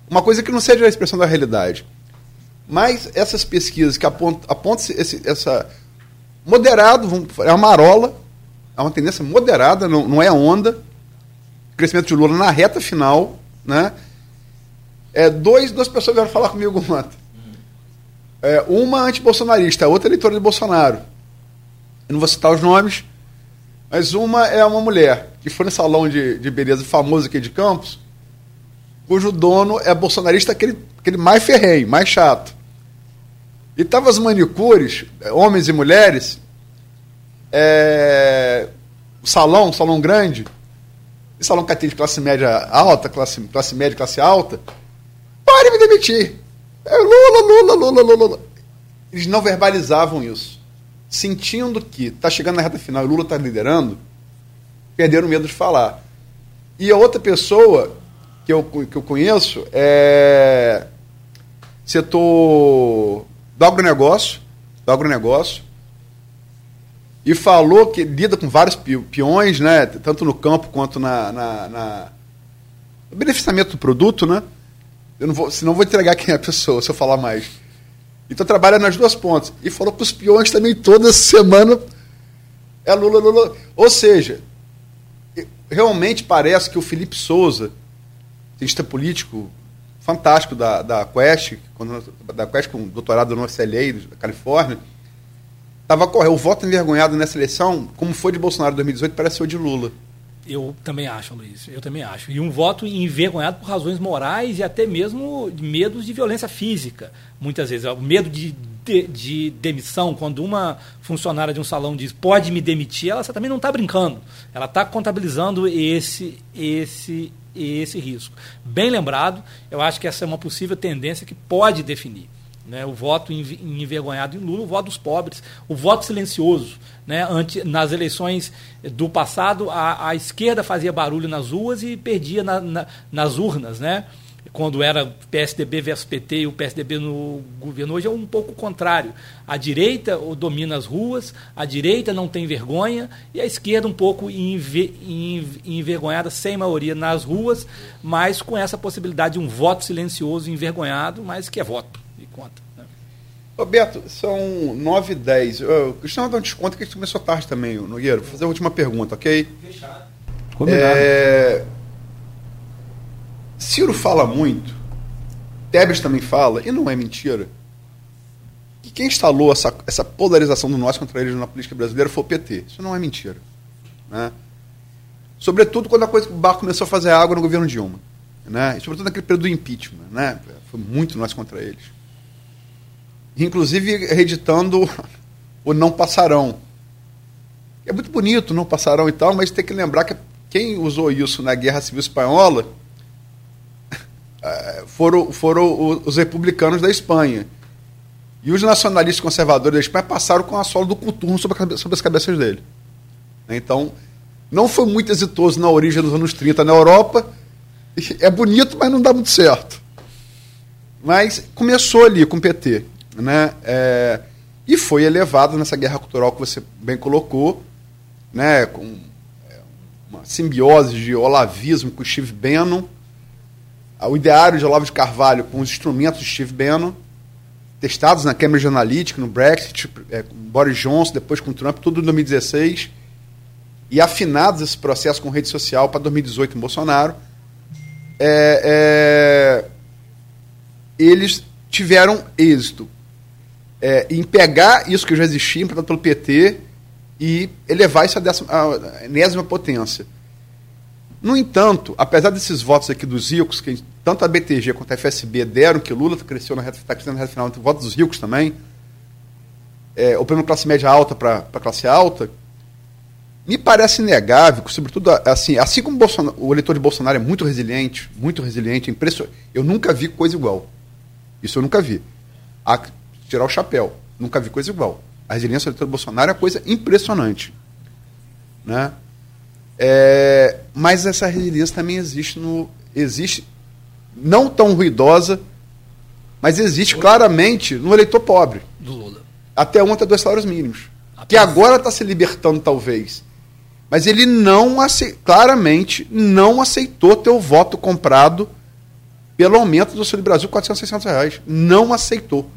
uma coisa que não seja a expressão da realidade. Mas essas pesquisas que apontam, apontam esse, essa. Moderado, é uma marola, é uma tendência moderada, não, não é onda crescimento de Lula na reta final, né? É, dois, duas pessoas vieram falar comigo ontem. É, uma anti-bolsonarista, outra eleitora de Bolsonaro. Eu não vou citar os nomes, mas uma é uma mulher que foi no salão de, de beleza famoso aqui de Campos, cujo dono é bolsonarista, aquele, aquele mais ferrenho, mais chato. E tava as manicures, homens e mulheres, é, salão, salão grande, e salão atende classe média alta, classe, classe média, classe alta, pare me demitir. É Lula, Lula, Lula, Lula, Lula. Eles não verbalizavam isso. Sentindo que está chegando na reta final e Lula está liderando, perderam medo de falar. E a outra pessoa que eu, que eu conheço é setor do agronegócio, do agronegócio, e falou que lida com vários peões, né, tanto no campo quanto na, na, na no beneficiamento do produto, né? Eu não vou, senão vou entregar quem é a pessoa se eu falar mais. Então trabalha nas duas pontas. E falou para os peões também toda semana é Lula, Lula. Ou seja, realmente parece que o Felipe Souza, cientista político fantástico da, da Quest, da Quest com doutorado no UCLA, da Califórnia, Tava correndo. O voto envergonhado nessa eleição, como foi de Bolsonaro em 2018, parece o de Lula. Eu também acho, Luiz. Eu também acho. E um voto envergonhado por razões morais e até mesmo medos de violência física, muitas vezes. O medo de, de, de, demissão, quando uma funcionária de um salão diz pode me demitir, ela também não está brincando. Ela está contabilizando esse, esse, esse risco. Bem lembrado, eu acho que essa é uma possível tendência que pode definir. Né, o voto envergonhado em Lula, o voto dos pobres, o voto silencioso. Né, ante, nas eleições do passado, a, a, esquerda fazia barulho nas ruas e perdia na, na, nas urnas. Né? Quando era PSDB versus PT e o PSDB no governo, hoje é um pouco o contrário. A direita domina as ruas, a direita não tem vergonha e a esquerda um pouco enver, envergonhada, sem maioria nas ruas, mas com essa possibilidade de um voto silencioso, envergonhado, mas que é voto conta. Né? Roberto, são 9 e 10. Eu, Cristiano, dá um desconto que a gente começou tarde também, Nogueiro. Vou fazer a última pergunta, ok? Fechado. Combinado. É... Ciro fala muito, Tebes também fala, e não é mentira, que quem instalou essa, essa polarização do nós contra eles na política brasileira foi o PT. Isso não é mentira. Né? Sobretudo quando a coisa, o barco começou a fazer água no governo Dilma. Né? E sobretudo naquele período do impeachment. Né? Foi muito nós contra eles. Inclusive reeditando o Não Passarão. É muito bonito, Não Passarão e tal, mas tem que lembrar que quem usou isso na Guerra Civil Espanhola eh, foram, foram os republicanos da Espanha. E os nacionalistas conservadores da Espanha passaram com a sola do coturno sobre, sobre as cabeças dele. Então, não foi muito exitoso na origem dos anos 30 na Europa. É bonito, mas não dá muito certo. Mas começou ali com o PT. Né? É, e foi elevado nessa guerra cultural que você bem colocou, né? com é, uma simbiose de olavismo com Steve Bannon, o ideário de Olavo de Carvalho com os instrumentos de Steve Bannon, testados na Cambridge Analytica, no Brexit, é, com Boris Johnson, depois com Trump, tudo em 2016, e afinados esse processo com rede social para 2018 em Bolsonaro, é, é, eles tiveram êxito é, em pegar isso que já existia, implantado pelo PT, e elevar isso à, décima, enésima potência. No entanto, apesar desses votos aqui dos ricos, que tanto a BTG quanto a FSB deram, que Lula cresceu na reta, está crescendo na reta final, entre votos dos ricos também, é, o prêmio classe média alta para classe alta, me parece inegável, sobretudo assim, assim como o eleitor de Bolsonaro é muito resiliente, muito resiliente, impressionante. Eu nunca vi coisa igual. Isso eu nunca vi. A, tirar o chapéu, nunca vi coisa igual. A resiliência do eleitor Bolsonaro é uma coisa impressionante. Né? É, mas essa resiliência também existe no. Existe, não tão ruidosa, mas existe claramente no eleitor pobre. Do Lula. Até até dois salários mínimos. Apenas. Que agora está se libertando, talvez. Mas ele não aceitou, claramente não aceitou ter o voto comprado pelo aumento do Auxílio Brasil 400, 600 reais. Não aceitou.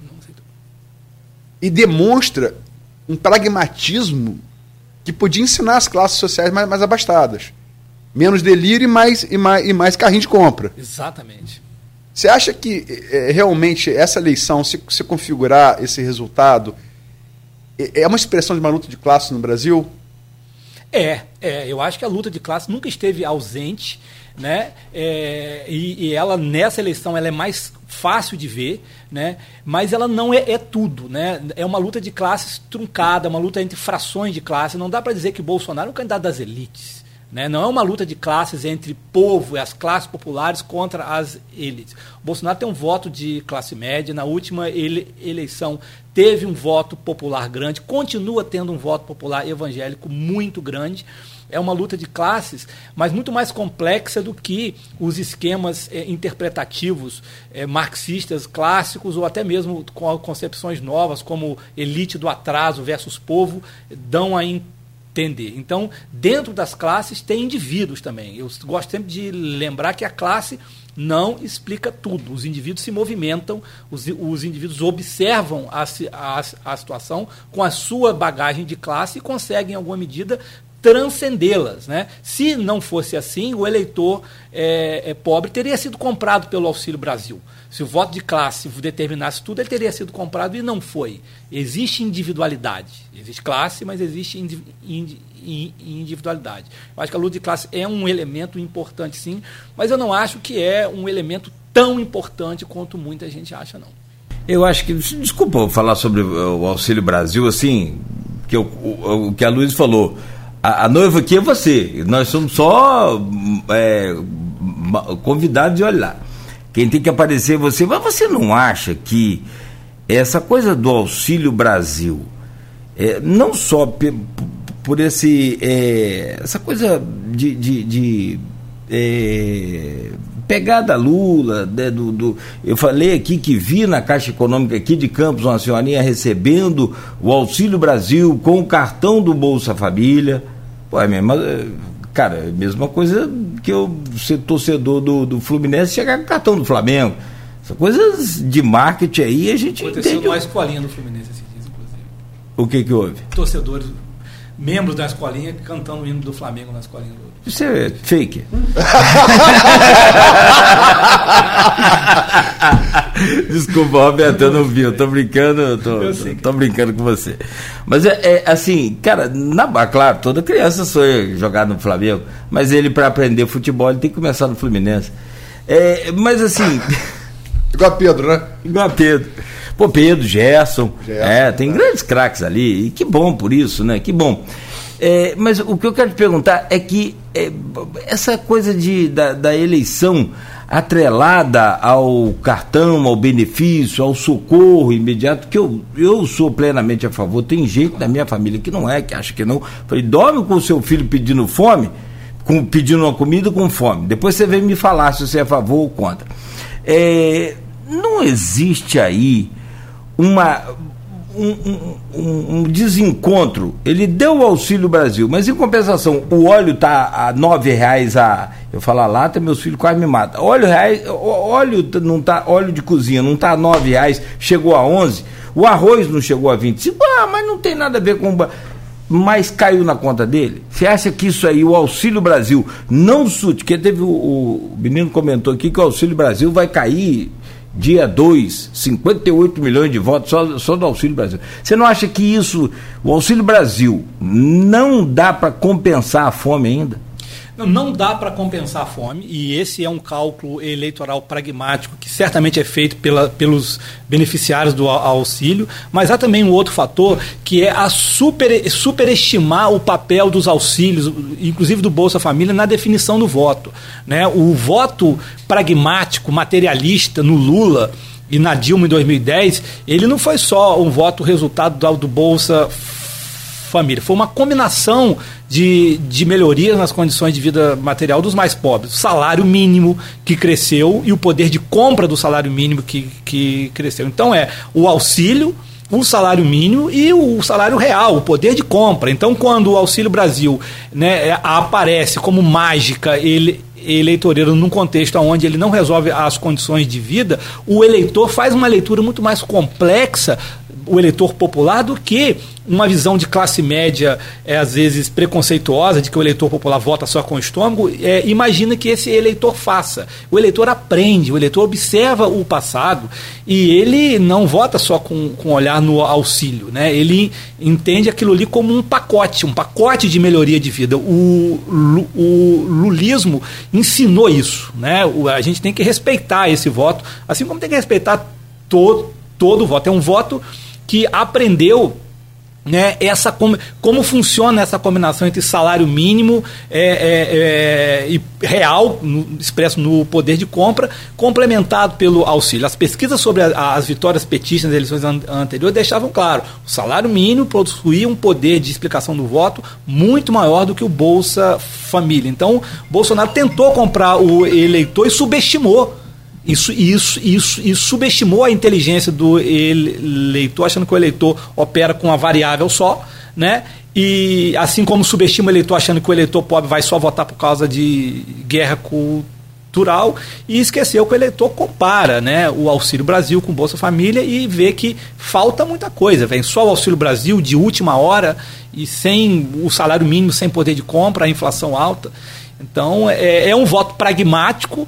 E demonstra um pragmatismo que podia ensinar as classes sociais mais, mais abastadas. Menos delírio e mais, e, mais, e mais carrinho de compra. Exatamente. Você acha que é, realmente essa eleição, se, se configurar esse resultado, é, é uma expressão de uma luta de classe no Brasil? É, é, eu acho que a luta de classe nunca esteve ausente, né? É, e, e, ela nessa eleição ela é mais fácil de ver, né? Mas ela não é, é, tudo, né? É uma luta de classes truncada, uma luta entre frações de classe. Não dá para dizer que Bolsonaro é um candidato das elites. Né? Não é uma luta de classes entre povo e as classes populares contra as elites. O Bolsonaro tem um voto de classe média. Na última ele, eleição teve um voto popular grande, continua tendo um voto popular evangélico muito grande. É uma luta de classes, mas muito mais complexa do que os esquemas é, interpretativos é, marxistas clássicos ou até mesmo com concepções novas, como elite do atraso versus povo, dão a entender. Então, dentro das classes tem indivíduos também. Eu gosto sempre de lembrar que a classe não explica tudo. Os indivíduos se movimentam, os, os indivíduos observam a, a, a situação com a sua bagagem de classe e conseguem, em alguma medida, transcendê-las. Né? Se não fosse assim, o eleitor é, é, pobre teria sido comprado pelo Auxílio Brasil. Se o voto de classe determinasse tudo, ele teria sido comprado e não foi. Existe individualidade. Existe classe, mas existe indi, indi, individualidade. Eu acho que a luta de classe é um elemento importante, sim, mas eu não acho que é um elemento tão importante quanto muita gente acha, não. Eu acho que. Desculpa falar sobre o Auxílio Brasil, assim, que o que a Luiz falou. A, a, noiva aqui é você. Nós somos só é, convidados de olhar. Quem tem que aparecer é você. Mas você não acha que essa coisa do Auxílio Brasil, é, não só por esse é, essa coisa de, de, de é, pegada Lula, né, do, do, eu falei aqui que vi na Caixa Econômica aqui de Campos uma senhorinha recebendo o Auxílio Brasil com o cartão do Bolsa Família. Pô, é mesmo, Cara, é a mesma coisa que eu ser torcedor do, do Fluminense chegar com o cartão do Flamengo. Essas coisas de marketing aí a gente Aconteceu entende. uma escolinha do Fluminense esses dias, inclusive. O que que houve? Torcedores, membros da escolinha cantando o hino do Flamengo na escolinha do isso é fake. Desculpa, Roberto, eu não vi, eu tô brincando, eu tô, eu tô, tô brincando com você. Mas é, é, assim, cara, na, claro, toda criança sonha jogar no Flamengo, mas ele para aprender futebol ele tem que começar no Fluminense. É, mas assim. Igual a Pedro, né? Igual a Pedro. Pô, Pedro, Gerson. Gerson é, tem é. grandes craques ali. E que bom por isso, né? Que bom. É, mas o que eu quero te perguntar é que é, essa coisa de, da, da, eleição atrelada ao cartão, ao benefício, ao socorro imediato, que eu, eu sou plenamente a favor. Tem gente da minha família que não é, que acha que não. Falei, dorme com o seu filho pedindo fome, com, pedindo uma comida com fome. Depois você vem me falar se você é a favor ou contra. É, não existe aí uma um, um, um, desencontro. Ele deu o Auxílio Brasil, mas em compensação, o óleo está a nove reais a. Eu falo a lata, meus filhos quase me matam. Óleo, reais, óleo, não tá, óleo de cozinha não está a nove reais, chegou a onze. O arroz não chegou a 25. Ah, mas não tem nada a ver com. Mas caiu na conta dele. Você acha que isso aí, o Auxílio Brasil, não sute? Porque teve o, o menino comentou aqui que o Auxílio Brasil vai cair dia 2, 58 milhões de votos só, só do Auxílio Brasil. Você não acha que isso, o Auxílio Brasil, não dá para compensar a fome ainda? Não, dá para compensar a fome, e esse é um cálculo eleitoral pragmático que certamente é feito pela, pelos beneficiários do auxílio, mas há também um outro fator que é a super, superestimar o papel dos auxílios, inclusive do Bolsa Família, na definição do voto. Né? O voto pragmático, materialista no Lula e na Dilma em 2010, ele não foi só um voto resultado do, do Bolsa família. Foi uma combinação de, de melhorias nas condições de vida material dos mais pobres. O salário mínimo que cresceu e o poder de compra do salário mínimo que, que cresceu. Então é o auxílio, o salário mínimo e o salário real, o poder de compra. Então, quando o Auxílio Brasil né, é, aparece como mágica, ele eleitoreiro num contexto onde ele não resolve as condições de vida, o eleitor faz uma leitura muito mais complexa o eleitor popular do que uma visão de classe média, é, às vezes preconceituosa, de que o eleitor popular vota só com o estômago, é, imagina que esse eleitor faça. O eleitor aprende, o eleitor observa o passado e ele não vota só com, com olhar no auxílio. Né? Ele entende aquilo ali como um pacote, um pacote de melhoria de vida. O, o lulismo ensinou isso. Né? O, a gente tem que respeitar esse voto, assim como tem que respeitar todo, todo voto. É um voto que aprendeu né, essa como, como funciona essa combinação entre salário mínimo é, é, é, e real, no, expresso no poder de compra, complementado pelo auxílio. As pesquisas sobre a, as vitórias petistas nas eleições an anteriores deixavam claro: o salário mínimo possuía um poder de explicação do voto muito maior do que o Bolsa Família. Então, Bolsonaro tentou comprar o eleitor e subestimou isso, isso, isso, isso subestimou a inteligência do eleitor, achando que o eleitor opera com uma variável só, né? E assim como subestima o eleitor achando que o eleitor pobre vai só votar por causa de guerra estrutural e esqueceu que o eleitor compara né, o Auxílio Brasil com o Bolsa Família e vê que falta muita coisa. Vem só o Auxílio Brasil de última hora e sem o salário mínimo, sem poder de compra, a inflação alta. Então é, é um voto pragmático,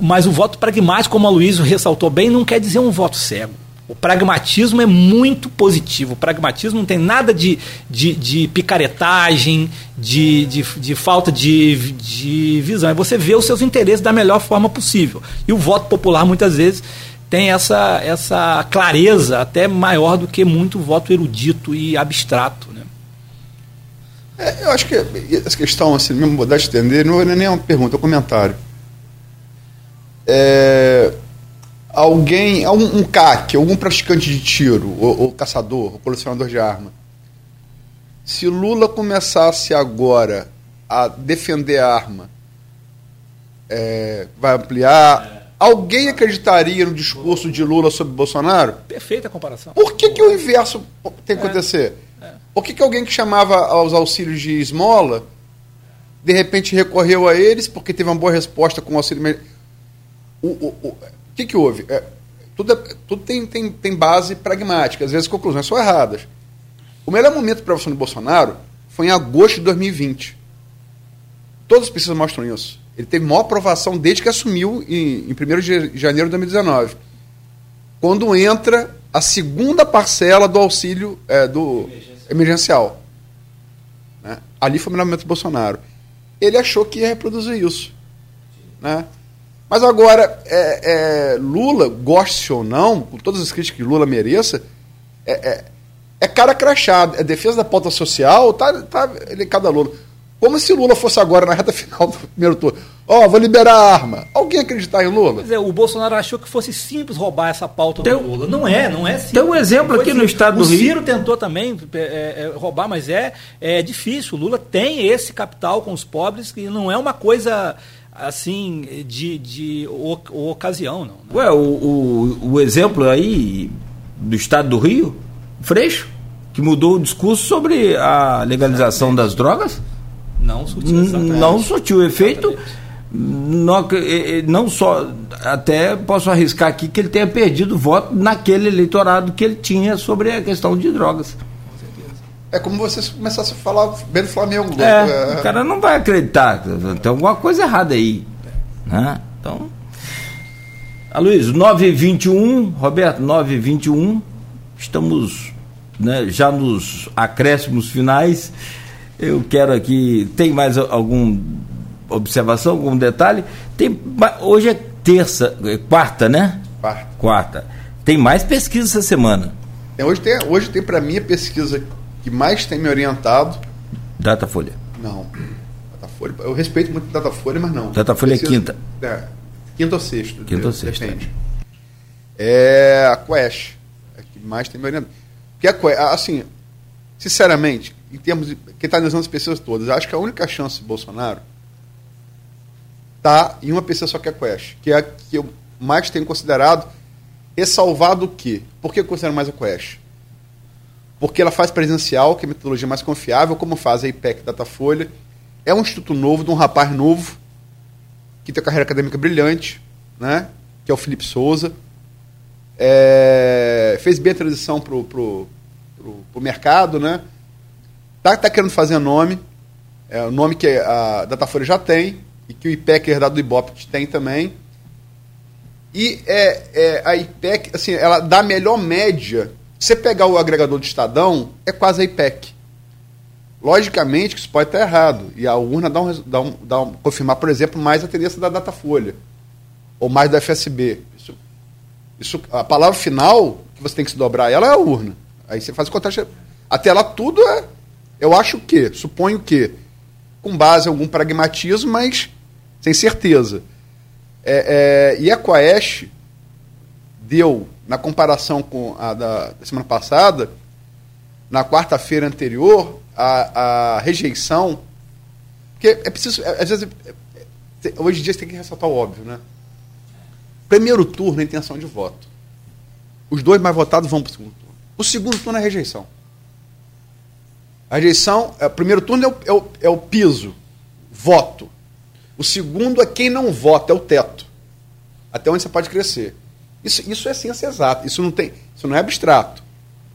mas o voto pragmático, como a Luísa ressaltou bem, não quer dizer um voto cego. O pragmatismo é muito positivo. O pragmatismo não tem nada de, de, de picaretagem, de, de, de falta de, de visão. É você ver os seus interesses da melhor forma possível. E o voto popular, muitas vezes, tem essa, essa clareza até maior do que muito voto erudito e abstrato. Né? É, eu acho que essa questão, assim, mesmo de entender, não é nem uma pergunta, é um comentário. É, alguém, um, um CAC, algum praticante de tiro, ou, ou caçador, ou colecionador de arma, se Lula começasse agora a defender a arma, é, vai ampliar. É. Alguém acreditaria no discurso de Lula sobre Bolsonaro? Perfeita comparação. Por que, que o inverso tem que é. acontecer? É. Por que, que alguém que chamava aos auxílios de esmola, de repente recorreu a eles porque teve uma boa resposta com o auxílio. O, o, o, que, que houve? É, tudo, é, tudo tem, tem, tem base pragmática, às vezes as conclusões são erradas. O melhor momento para a aprovação do Bolsonaro foi em agosto de 2020. Todas as pesquisas mostram isso. Ele teve maior aprovação desde que assumiu em, em 1 de janeiro de 2019. Quando entra a segunda parcela do auxílio é, do emergencial. emergencial. Né? Ali foi o melhor momento do Bolsonaro. Ele achou que ia reproduzir isso. Né? Mas agora, é, é, Lula, goste ou não, com todas as críticas que Lula mereça, é, é, é cara crachado. É defesa da pauta social, tá, tá ele é cada Lula. Como se Lula fosse agora na reta final do primeiro turno. Ó, oh, vou liberar a arma. Alguém acreditar em Lula? Pois é, o Bolsonaro achou que fosse simples roubar essa pauta tem, do Lula. Não é, não é simples. Tem um exemplo aqui no estado do Rio. O Ciro tentou também é, é, roubar, mas é, é difícil. O Lula tem esse capital com os pobres que não é uma coisa assim, de, de o, o ocasião, não. Né? Ué, o, o, o, exemplo aí do estado do Rio, Freixo, que mudou o discurso sobre a legalização das drogas. Não surtiu, não surtiu efeito. Não, não só, até posso arriscar aqui que ele tenha perdido voto naquele eleitorado que ele tinha sobre a questão de drogas. É como você começasse a falar bem do Flamengo. É, é, o cara não vai acreditar. Tem alguma coisa errada aí. Né? Então. Aloysio, 921, Roberto, 921. Estamos né, já nos acréscimos finais. Eu quero aqui. Tem mais alguma observação, algum detalhe? Tem, hoje é terça, é quarta, né? Quarta. Quarta. Tem mais pesquisa essa semana. Hoje tem, hoje tem para mim a pesquisa que mais tem me orientado. Datafolha. Não. Datafolha. Eu respeito muito Datafolha, mas não. Datafolha é quinta. É, quinta ou sexta. Quinta ou sexta. Depende. É a Quest. É que mais tem me orientado. Porque a Quest, assim, sinceramente, em termos de. Quem está analisando as pessoas todas, acho que a única chance de Bolsonaro está em uma pessoa só que é a Quest, que é a que eu mais tenho considerado ressalvado o quê? Por que eu considero mais a Quest? Porque ela faz presencial, que é a metodologia mais confiável, como faz a IPEC Datafolha. É um instituto novo, de um rapaz novo, que tem uma carreira acadêmica brilhante, né? que é o Felipe Souza. É, fez bem a transição para o mercado, né? Tá, tá querendo fazer nome, é o nome que a Datafolha já tem, e que o IPEC herdado do Ibope tem também. E é, é, a IPEC, assim, ela dá a melhor média você pegar o agregador do Estadão, é quase a IPEC. Logicamente que isso pode estar errado. E a urna dá um, dá um, dá um, confirmar, por exemplo, mais a tendência da Datafolha. Ou mais da FSB. Isso, isso, a palavra final que você tem que se dobrar ela é a urna. Aí você faz o contraste. Até lá tudo é. Eu acho que, suponho que, com base em algum pragmatismo, mas sem certeza. É, é, e a Quaest deu na comparação com a da, semana passada, na quarta-feira anterior, a, a, rejeição. Porque é preciso. É, às vezes, é, é, hoje em dia você tem que ressaltar o óbvio, né? Primeiro turno é intenção de voto. Os dois mais votados vão para o segundo turno. O segundo turno é rejeição. A rejeição, o primeiro turno é o, é o, é o piso, voto. O segundo é quem não vota, é o teto. Até onde você pode crescer. Isso, isso é ciência exata, isso não, tem, isso não é abstrato.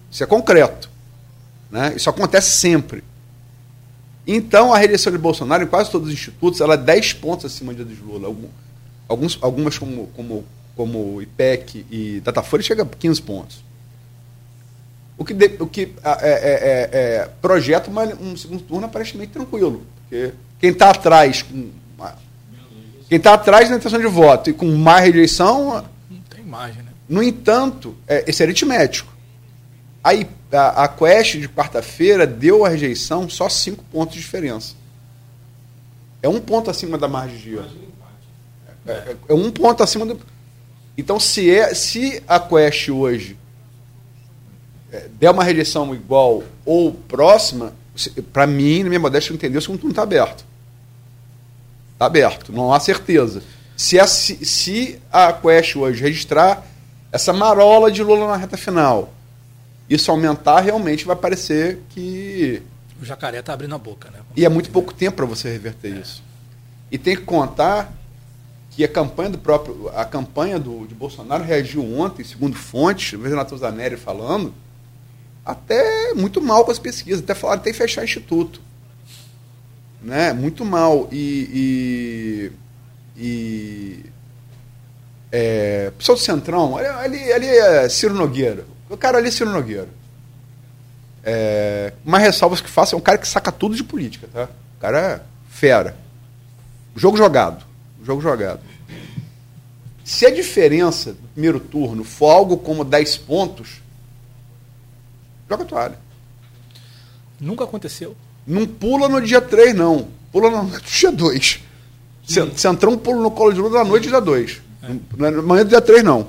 Isso é concreto. Né? Isso acontece sempre. Então, a reeleição de Bolsonaro, em quase todos os institutos, ela é 10 pontos acima de Lula. Alguns, algumas, como, como, como IPEC e Datafolha, chega a 15 pontos. O que, de, o que é, é, é, é, projeta uma, um segundo turno aparentemente tranquilo. Porque quem está atrás, com quem está atrás na intenção de voto e com mais rejeição. Margem, né? No entanto, é, esse é aritmético. Aí a, a Quest de quarta-feira deu a rejeição só cinco pontos de diferença. É um ponto acima da margem de erro. É, é, é, um ponto acima do. Então, se, é, se a Quest hoje é, der uma rejeição igual ou próxima, para mim, na minha modéstia, entendeu se o turno está aberto. Está aberto, não há certeza. Se a, se a Quest hoje registrar essa marola de Lula na reta final isso aumentar, realmente vai parecer que. O jacaré está abrindo a boca, né? E é muito pouco tempo para você reverter é. isso. E tem que contar que a campanha do próprio. A campanha do, de Bolsonaro reagiu ontem, segundo fontes, o Renato Zanelli falando, até muito mal com as pesquisas, até falaram até fechar instituto. Né? Muito mal. E. e, é, pessoal do Centrão, ali, ali é Ciro Nogueira. O cara ali é Ciro Nogueira. É, uma ressalva que faço, é um cara que saca tudo de política, tá? O cara é fera. Jogo jogado. Jogo jogado. Se a diferença do primeiro turno for algo como 10 pontos, joga a toalha. Nunca aconteceu. Não pula no dia 3, não. Pula no dia 2. Centrão pula no colo de luz na noite dia 2. É. Na manhã do dia 3, não.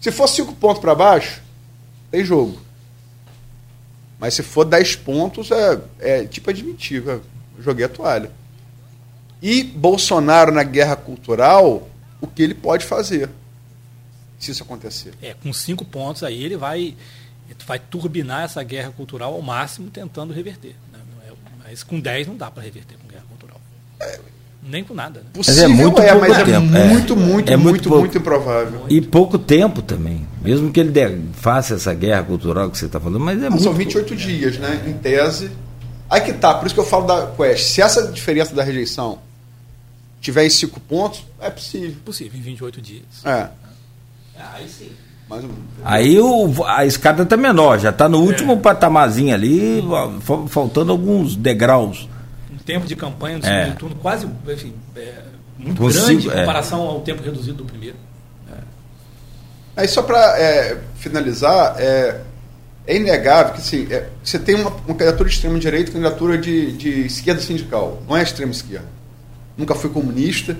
Se for 5 pontos para baixo, tem jogo. Mas se for 10 pontos, é, é tipo admitir, joguei a toalha. E Bolsonaro na guerra cultural, o que ele pode fazer se isso acontecer? É, com cinco pontos aí ele vai, vai turbinar essa guerra cultural ao máximo, tentando reverter. Né? É, mas com 10 não dá para reverter com guerra cultural. É, nem com nada. Né? Possível mas é muito é, mas tempo. é muito, é, muito, muito, é muito, muito, improvável. E pouco tempo também. Mesmo que ele der, faça essa guerra cultural que você está falando, mas é muito. São 28 dias, né? Em tese. Aí que tá, por isso que eu falo da Quest. Se essa diferença da rejeição tiver em 5 pontos, é possível. Possível, em 28 dias. É. Aí sim. Mas, Aí o, a escada está menor, já está no último é. patamarzinho ali, faltando alguns degraus tempo de campanha do é. segundo turno quase enfim, é, muito Consigo, grande em é. comparação ao tempo reduzido do primeiro. É. Aí só para é, finalizar, é, é inegável que assim, é, você tem uma, uma candidatura de extrema-direita e candidatura de, de esquerda sindical. Não é extrema-esquerda. Nunca fui comunista,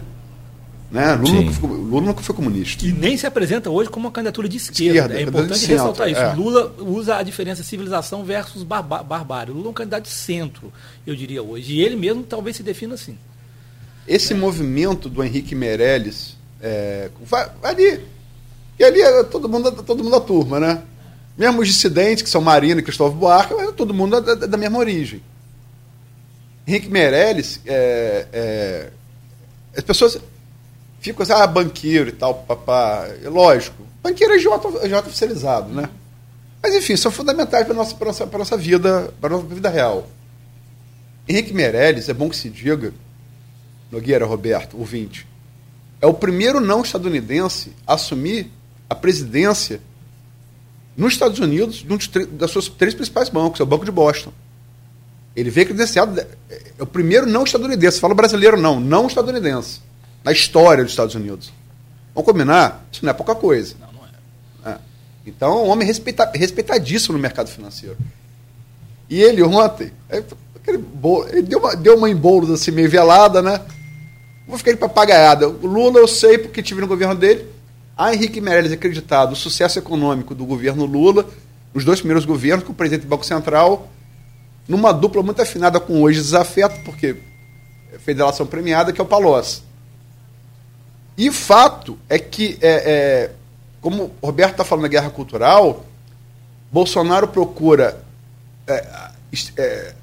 né? Lula, nunca foi, Lula nunca foi comunista. E nem se apresenta hoje como uma candidatura de esquerda. esquerda é importante centro, ressaltar isso. É. Lula usa a diferença civilização versus barbárie. Lula é um candidato de centro, eu diria hoje. E ele mesmo talvez se defina assim. Esse é. movimento do Henrique Meirelles, é, vai, ali. E ali é todo mundo, todo mundo da turma, né? Mesmo os dissidentes, que são Marina e Cristóvão Buarque, é todo mundo da, da, mesma origem. Henrique Meirelles, é, é, as pessoas Fico assim, ah, banqueiro e tal, papá. Lógico, banqueiro é Jota, é oficializado, né? Mas enfim, são fundamentais para a nossa, nossa, nossa vida, para nossa vida real. Henrique Meirelles, é bom que se diga, Nogueira Roberto, ouvinte, é o primeiro não estadunidense a assumir a presidência nos Estados Unidos de um dos das suas três principais bancos, é o Banco de Boston. Ele veio credenciado, é o primeiro não estadunidense, fala brasileiro não, não estadunidense na história dos Estados Unidos. Vamos combinar? Isso não é pouca coisa. Não, não é. é. Então, é um homem respeita, respeitadíssimo no mercado financeiro. E ele ontem, ele deu uma, deu uma em bolos assim, meio velada, né? Vou ficar de papagaiada. O Lula eu sei porque tive no governo dele. A Henrique Meirelles acreditado o sucesso econômico do governo Lula, nos dois primeiros governos, com o presidente do Banco Central, numa dupla muito afinada com hoje desafeto, porque é federação premiada, que é o Palocci. E fato é que, é, é, como o Roberto está falando da guerra cultural, Bolsonaro procura é, é,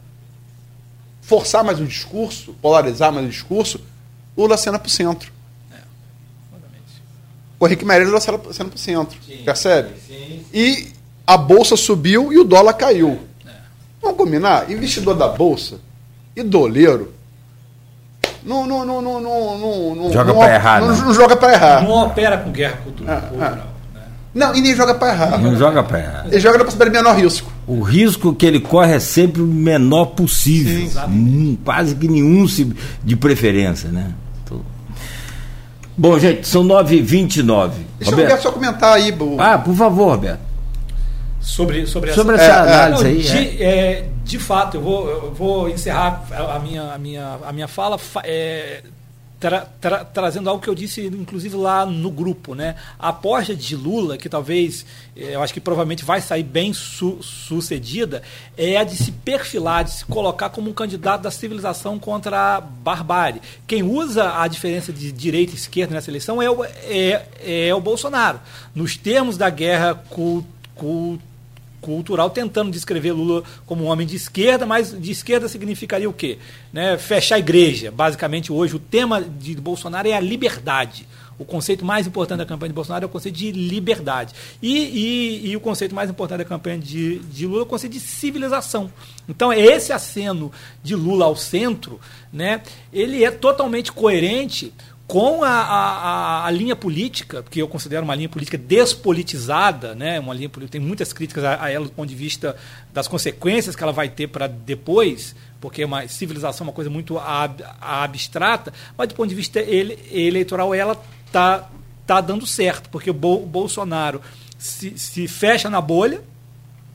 forçar mais o discurso, polarizar mais o discurso, Lula cena para o centro. O Henrique Meirelles Lula cena para o centro. percebe? E a bolsa subiu e o dólar caiu. Vamos combinar? Investidor da bolsa e doleiro não, não, não, não, não, não, joga não, para errar. Não, Não, não joga para errar. Não opera com guerra cultural. Ah, cultural, né? Não, e nem joga para errar. não joga para errar. Ele joga na possibilidade de menor risco. O risco que ele corre é sempre o menor possível. Hum, quase que nenhum se- de preferência, né? Tô- Bom, gente, são 9h29. Deixa o Roberto só comentar aí. o- Ah, por favor, Roberto. Sobre, sobre essa, Sobre essa É, é. análise aí. de, é. é, de fato, eu vou, eu vou encerrar a, minha, a, minha, a minha fala fa- é, tra- tra- trazendo algo que eu disse, inclusive, lá no grupo. Né? A aposta de Lula, que talvez, eu acho que provavelmente vai sair bem su- sucedida, é a de se perfilar, de se colocar como um candidato da civilização contra a barbárie. Quem usa a diferença de direita e esquerda nessa eleição é o, é, é o Bolsonaro. Nos termos da guerra cul- cul- cultural tentando descrever Lula como um homem de esquerda, mas de esquerda significaria o quê? Né? Fechar a igreja. Basicamente, hoje, o tema de Bolsonaro é a liberdade. O conceito mais importante da campanha de Bolsonaro é o conceito de liberdade. E, e- e o conceito mais importante da campanha de, de Lula é o conceito de civilização. Então, esse aceno de Lula ao centro, né, ele é totalmente coerente com a, a- a- linha política, que eu considero uma linha política despolitizada, né, uma linha política, tem muitas críticas a, a ela do ponto de vista das consequências que ela vai ter para depois, porque uma civilização é uma coisa muito ab- abstrata, mas do ponto de vista ele- eleitoral ela tá, tá dando certo, porque o Bol- Bolsonaro se, se fecha na bolha,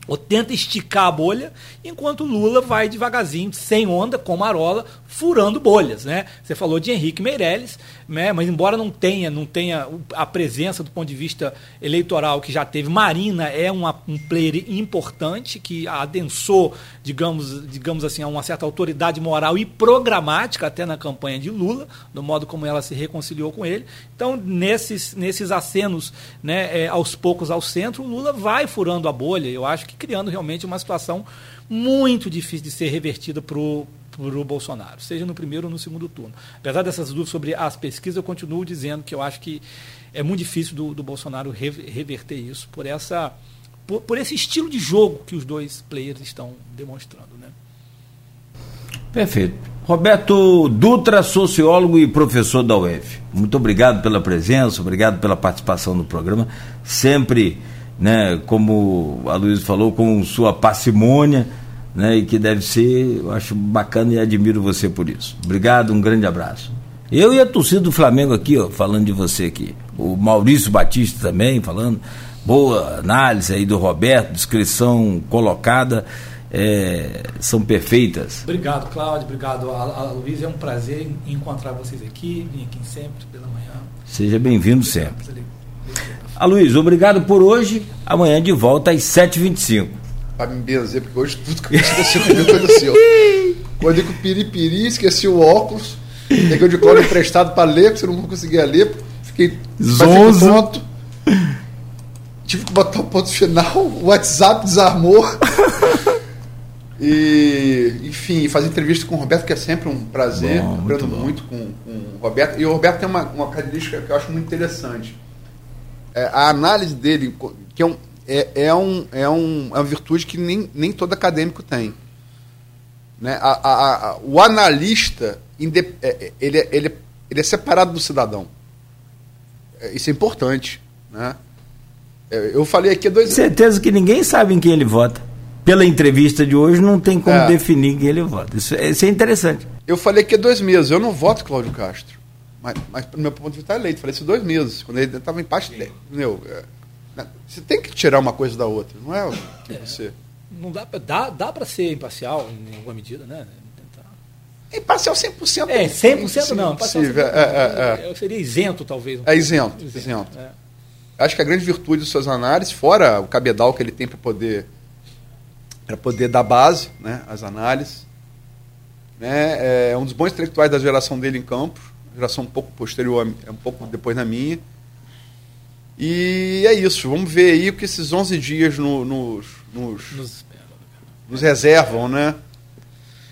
ou tenta esticar a bolha, enquanto Lula vai devagarzinho, sem onda, com marola, furando bolhas. Né? Você falou de Henrique Meirelles, né? mas embora não tenha, não tenha a presença do ponto de vista eleitoral que já teve, Marina é uma, um player importante que adensou, digamos, digamos assim, a uma certa autoridade moral e programática até na campanha de Lula, do modo como ela se reconciliou com ele. Então, nesses, nesses acenos né, é, aos poucos ao centro, o Lula vai furando a bolha, eu acho que criando realmente uma situação muito difícil de ser revertida para o Bolsonaro, seja no primeiro ou no segundo turno. Apesar dessas dúvidas sobre as pesquisas, eu continuo dizendo que eu acho que é muito difícil do, do Bolsonaro re- reverter isso por, essa, por, por esse estilo de jogo que os dois players estão demonstrando. Né? Perfeito. Roberto Dutra, sociólogo e professor da UF. Muito obrigado pela presença, obrigado pela participação no programa. Sempre, né, como a Luiz falou, com sua parcimônia, né, e que deve ser, eu acho bacana e admiro você por isso. Obrigado, um grande abraço. Eu e a torcida do Flamengo aqui, ó, falando de você aqui. O Maurício Batista também falando. Boa análise aí do Roberto, descrição colocada. é, são perfeitas. Obrigado, Cláudio. Obrigado, a, a Luiz. É um prazer encontrar vocês aqui. Vim aqui sempre pela manhã. Seja bem-vindo sempre. Aloysio, obrigado por hoje. Amanhã de volta às 7h25. Pra me benzer, porque hoje tudo que eu esqueci comigo aconteceu. Acordei com o piripiri, esqueci o óculos. Peguei o de emprestado pra ler, porque eu não conseguia ler. Fiquei Zonzo. ponto. Tive que botar o ponto final. O WhatsApp desarmou. E, enfim, fazer entrevista com o Roberto, que é sempre um prazer. Bom, Aprendo muito muito com, com o Roberto. E o Roberto tem uma, uma característica que eu acho muito interessante. É, a análise dele, que é, um, é, é, um, é, um, é uma virtude que nem, nem todo acadêmico tem. Né? A, a- a- o analista, é, é, ele, é- ele, ele é separado do cidadão. Isso é importante. Né? Eu falei aqui há dois Certeza que ninguém sabe em quem ele vota. Pela entrevista de hoje, não tem como É. definir quem ele vota. Isso, é- isso é interessante. Eu falei que há dois meses. Eu não voto Cláudio Castro. Mas, mas do meu ponto de vista, está eleito. Falei isso há dois meses. Quando ele estava em parte. Meu, você tem que tirar uma coisa da outra. Não é o que você. Não dá, dá, dá para ser imparcial em alguma medida, né? Tentar. É imparcial 100%. É, 100% não. imparcial Impossível. 100% É, é, é. Eu seria isento, talvez. um É pouco. isento, isento. é. Acho que a grande virtude das suas análises, fora o cabedal que ele tem para poder para poder dar base, né, às análises, né, é um dos bons intelectuais da geração dele em campo, geração um pouco posterior, é um pouco depois da minha. E é isso. Vamos ver aí o que esses 11 dias no- nos, nos, Nos- nos reservam, né?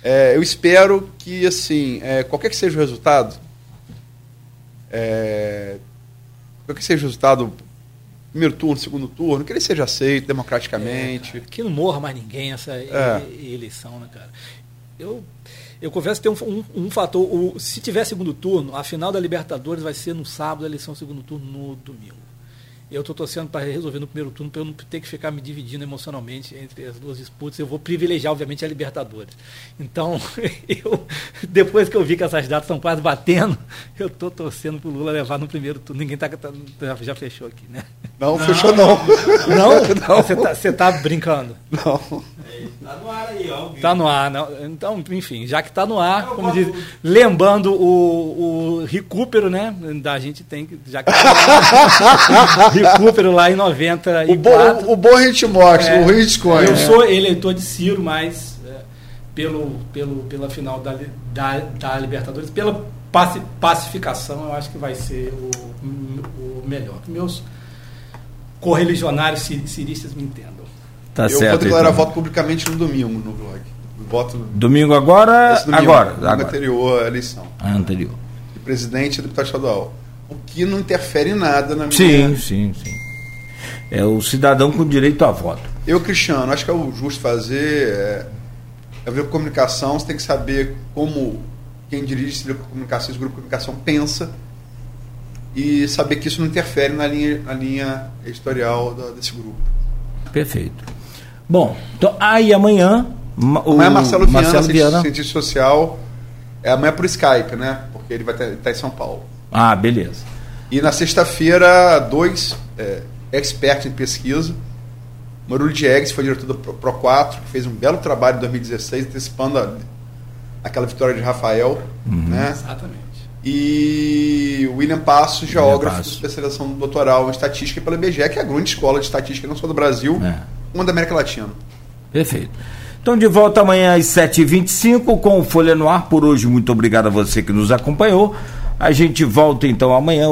É, eu espero que, assim, é, qualquer que seja o resultado, É, eu que seja o resultado primeiro turno, segundo turno, que ele seja aceito democraticamente. É, que não morra mais ninguém essa é. eleição, né, cara? Eu, eu confesso que tem um, um, um fator. O, se tiver segundo turno, a final da Libertadores vai ser no sábado, a eleição segundo turno no domingo. Eu estou torcendo para resolver no primeiro turno, para eu não ter que ficar me dividindo emocionalmente entre as duas disputas. Eu vou privilegiar, obviamente, a Libertadores. Então, eu, depois que eu vi que essas datas estão quase batendo, eu estou torcendo para o Lula levar no primeiro turno. Ninguém tá, tá, já fechou aqui, né? Não, não fechou não. Não? Você está tá brincando? Não. Está no ar aí, ó. Está no ar. Não. Então, enfim, já que está no ar, como diz, lembrando o, o recupero, né? Da gente tem que. Já que tá recupero lá em 94. O bom, o bom a gente mostra, é, o ruim a gente escolhe. Eu sou eleitor de Ciro, mas é, pelo, pelo, pela final da, da, da Libertadores, pela pacificação, eu acho que vai ser o, o melhor. Meus correligionários ciristas me entendam. Tá eu certo, vou declarar então. voto publicamente no domingo no blog. Voto domingo agora? Domingo, agora. Domingo agora. anterior à eleição. Ah, anterior. De presidente e deputado estadual. O que não interfere em nada na minha. Sim, sim, sim. É o cidadão com direito a voto. Eu, Cristiano, acho que é o justo fazer. É, é ver comunicação, você tem que saber como quem dirige esse grupo de comunicação, esse grupo de comunicação pensa e saber que isso não interfere na linha, na linha editorial da, desse grupo. Perfeito. Bom, então aí amanhã. O amanhã Marcelo Viana, Marcelo Viana. cientista social. É amanhã por Skype, né? Porque ele vai estar tá em São Paulo. Ah, beleza. E na sexta-feira, dois é, experts em pesquisa. Marulho Diegues foi diretor do Pro 4, que fez um belo trabalho em 2016, antecipando a, aquela vitória de Rafael. Uhum. Né? Exatamente. E William Passos, geógrafo de especialização doutoral em estatística pela IBGE, que é a grande escola de estatística não só do Brasil, é. Uma da América Latina. Perfeito. Então, de volta amanhã às 7h25 com o Folha no Ar. Por hoje, muito obrigado a você que nos acompanhou. A gente volta então amanhã.